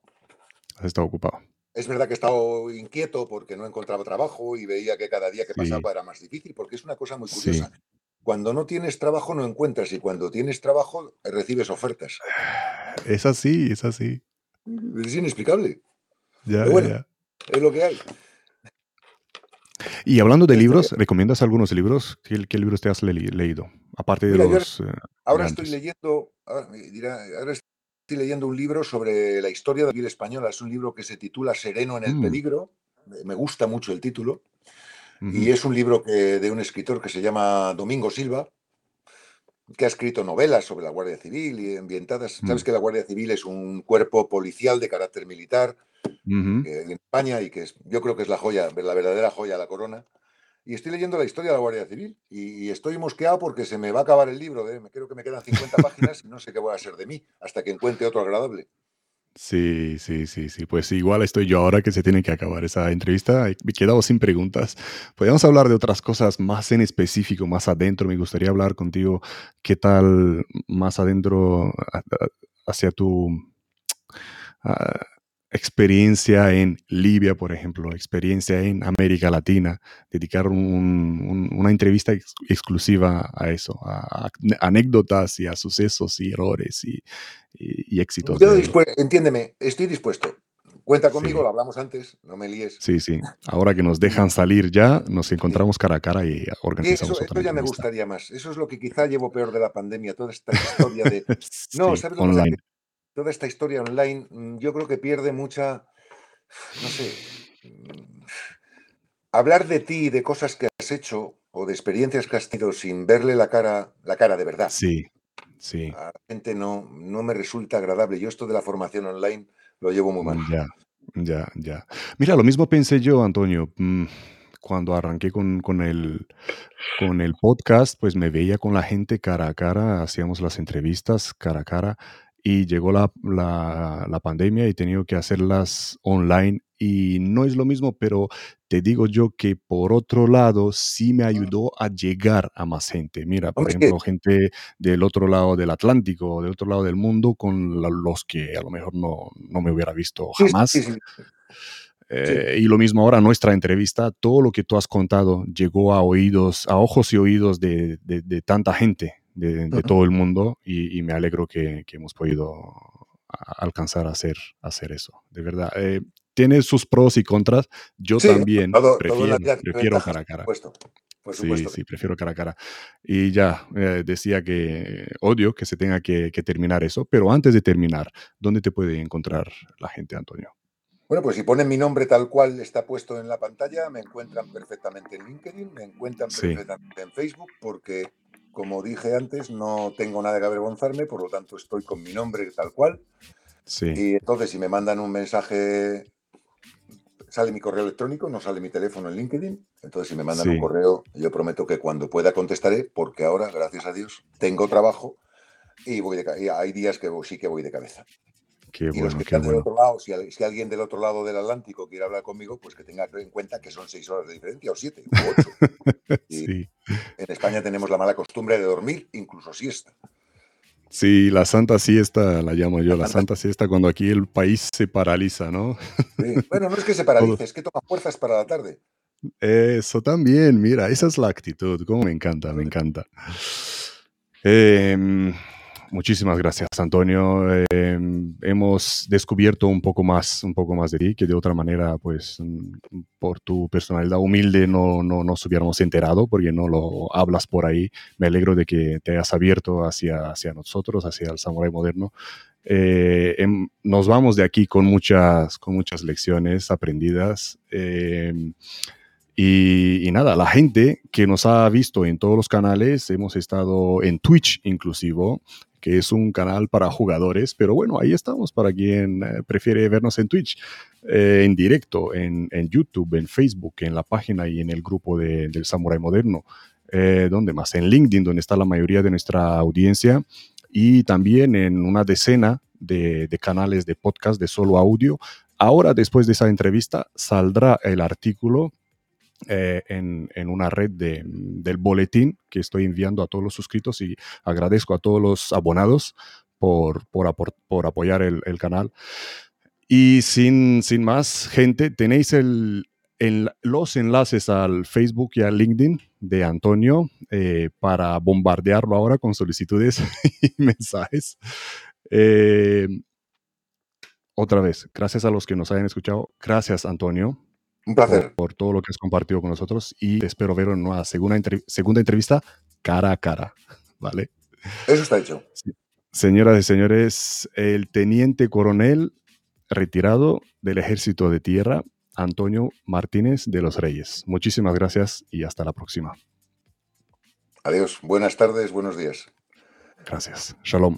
Has estado ocupado. Es verdad que he estado inquieto porque no encontraba trabajo y veía que cada día que pasaba era más difícil, porque es una cosa muy curiosa. Cuando no tienes trabajo no encuentras y cuando tienes trabajo recibes ofertas. Es así, es así. Es inexplicable. Ya, bueno, Es lo que hay. Y hablando de libros, ¿recomiendas algunos libros? ¿Qué, libros te has leído? Aparte de los. ahora, eh, estoy leyendo. Ahora, ahora, estoy leyendo un libro sobre la historia de la vida española. Es un libro que se titula Sereno en el mm. peligro. Me gusta mucho el título. Y es un libro que, de un escritor que se llama Domingo Silva, que ha escrito novelas sobre la Guardia Civil y ambientadas. Sabes mm. que la Guardia Civil es un cuerpo policial de carácter militar en España y que es, yo creo que es la joya, la verdadera joya de la corona. Y estoy leyendo la historia de la Guardia Civil y, estoy mosqueado porque se me va a acabar el libro. ¿eh? Creo que me quedan 50 páginas y no sé qué voy a hacer de mí hasta que encuentre otro agradable. Sí, sí, sí, sí. Pues igual estoy yo ahora que se tiene que acabar esa entrevista. Me he sin preguntas. Podríamos hablar de otras cosas más en específico, más adentro. Me gustaría hablar contigo qué tal más adentro hacia tu... experiencia en Libia, por ejemplo, experiencia en América Latina, dedicar una entrevista exclusiva a eso, a, anécdotas y a sucesos y errores y, éxitos. Yo entiéndeme, estoy dispuesto. Cuenta conmigo, lo hablamos antes, no me líes. Sí, sí. Ahora que nos dejan salir ya, nos encontramos cara a cara y organizamos eso, Eso ya me gustaría más. Eso es lo que quizá llevo peor de la pandemia, toda esta historia de... no, ¿sabes lo que toda esta historia online, mm, yo creo que pierde mucha, no sé, mm, hablar de ti, de cosas que has hecho o de experiencias que has tenido sin verle la cara, la cara de verdad. Sí, sí. A la gente no, no me resulta agradable. Yo esto de la formación online lo llevo muy mal. Ya, ya, ya. Mira, lo mismo pensé yo, Antonio. Mm, cuando arranqué con, con, el, con el podcast, pues me veía con la gente cara a cara, hacíamos las entrevistas cara a cara y llegó la, la, pandemia y he tenido que hacerlas online y no es lo mismo, pero te digo yo que por otro lado sí me ayudó a llegar a más gente. Mira, por ejemplo, gente del otro lado del Atlántico, del otro lado del mundo, con los que a lo mejor no, no me hubiera visto jamás. Eh, y lo mismo ahora, nuestra entrevista, todo lo que tú has contado llegó a oídos, a ojos y oídos de, de, de tanta gente de, todo el mundo y, me alegro que, hemos podido alcanzar a hacer, hacer eso. De verdad, eh, tiene sus pros y contras. Yo también prefiero, cara a cara. sí, sí, prefiero cara a cara. Y ya eh, decía que odio que se tenga que, terminar eso, pero antes de terminar, ¿dónde te puede encontrar la gente, Antonio? Bueno, pues si ponen mi nombre tal cual está puesto en la pantalla, me encuentran perfectamente en LinkedIn, me encuentran perfectamente en Facebook, porque como dije antes, no tengo nada que avergonzarme, por lo tanto estoy con mi nombre tal cual. Sí. Y entonces si me mandan un mensaje, sale mi correo electrónico, no sale mi teléfono en LinkedIn. Entonces si me mandan un correo, yo prometo que cuando pueda contestaré, porque ahora, gracias a Dios, tengo trabajo y voy de, hay días que sí que voy de cabeza y los que están del otro lado, si, alguien del otro lado del Atlántico quiere hablar conmigo, pues que tenga en cuenta que son seis horas de diferencia, o siete, o ocho. sí. En España tenemos la mala costumbre de dormir, incluso siesta. Sí, la santa siesta la llamo yo, la, santa siesta cuando aquí el país se paraliza, ¿no? Bueno, no es que se paralice, es que toma fuerzas para la tarde. Eso también, mira, esa es la actitud, como me encanta, me encanta. Eh, Muchísimas gracias, Antonio. Em, hemos descubierto un poco más, un poco más de ti, que de otra manera, pues, mm, por tu personalidad humilde no, no nos hubiéramos enterado, porque no lo hablas por ahí. Me alegro de que te hayas abierto hacia, hacia nosotros, hacia el Samurai moderno. Eh, em, nos vamos de aquí con muchas, con muchas lecciones aprendidas. Em, y, nada, la gente que nos ha visto en todos los canales, hemos estado en Twitch inclusivo, que es un canal para jugadores, pero bueno, ahí estamos para quien eh, prefiere vernos en Twitch, eh, en directo, en, YouTube, en Facebook, en la página y en el grupo del Samurai Moderno. Eh, ¿Dónde más? En LinkedIn, donde está la mayoría de nuestra audiencia, y también en una decena de, de canales de podcast de solo audio. Ahora, después de esa entrevista, saldrá el artículo eh, en, una red del boletín que estoy enviando a todos los suscritos y agradezco a todos los abonados por, por, apoyar el, canal. Y sin, sin más, gente, tenéis el, los enlaces al Facebook y al LinkedIn de Antonio eh, para bombardearlo ahora con solicitudes y mensajes. Eh, otra vez, gracias a los que nos hayan escuchado. Gracias, Antonio. Un placer. Por, todo lo que has compartido con nosotros y espero ver en una segunda, segunda entrevista cara a cara. ¿Vale? Eso está hecho. Señoras y señores, el teniente coronel retirado del Ejército de Tierra, Antonio Martínez de los Reyes. Muchísimas gracias y hasta la próxima. Adiós. Buenas tardes, buenos días. Gracias. Shalom.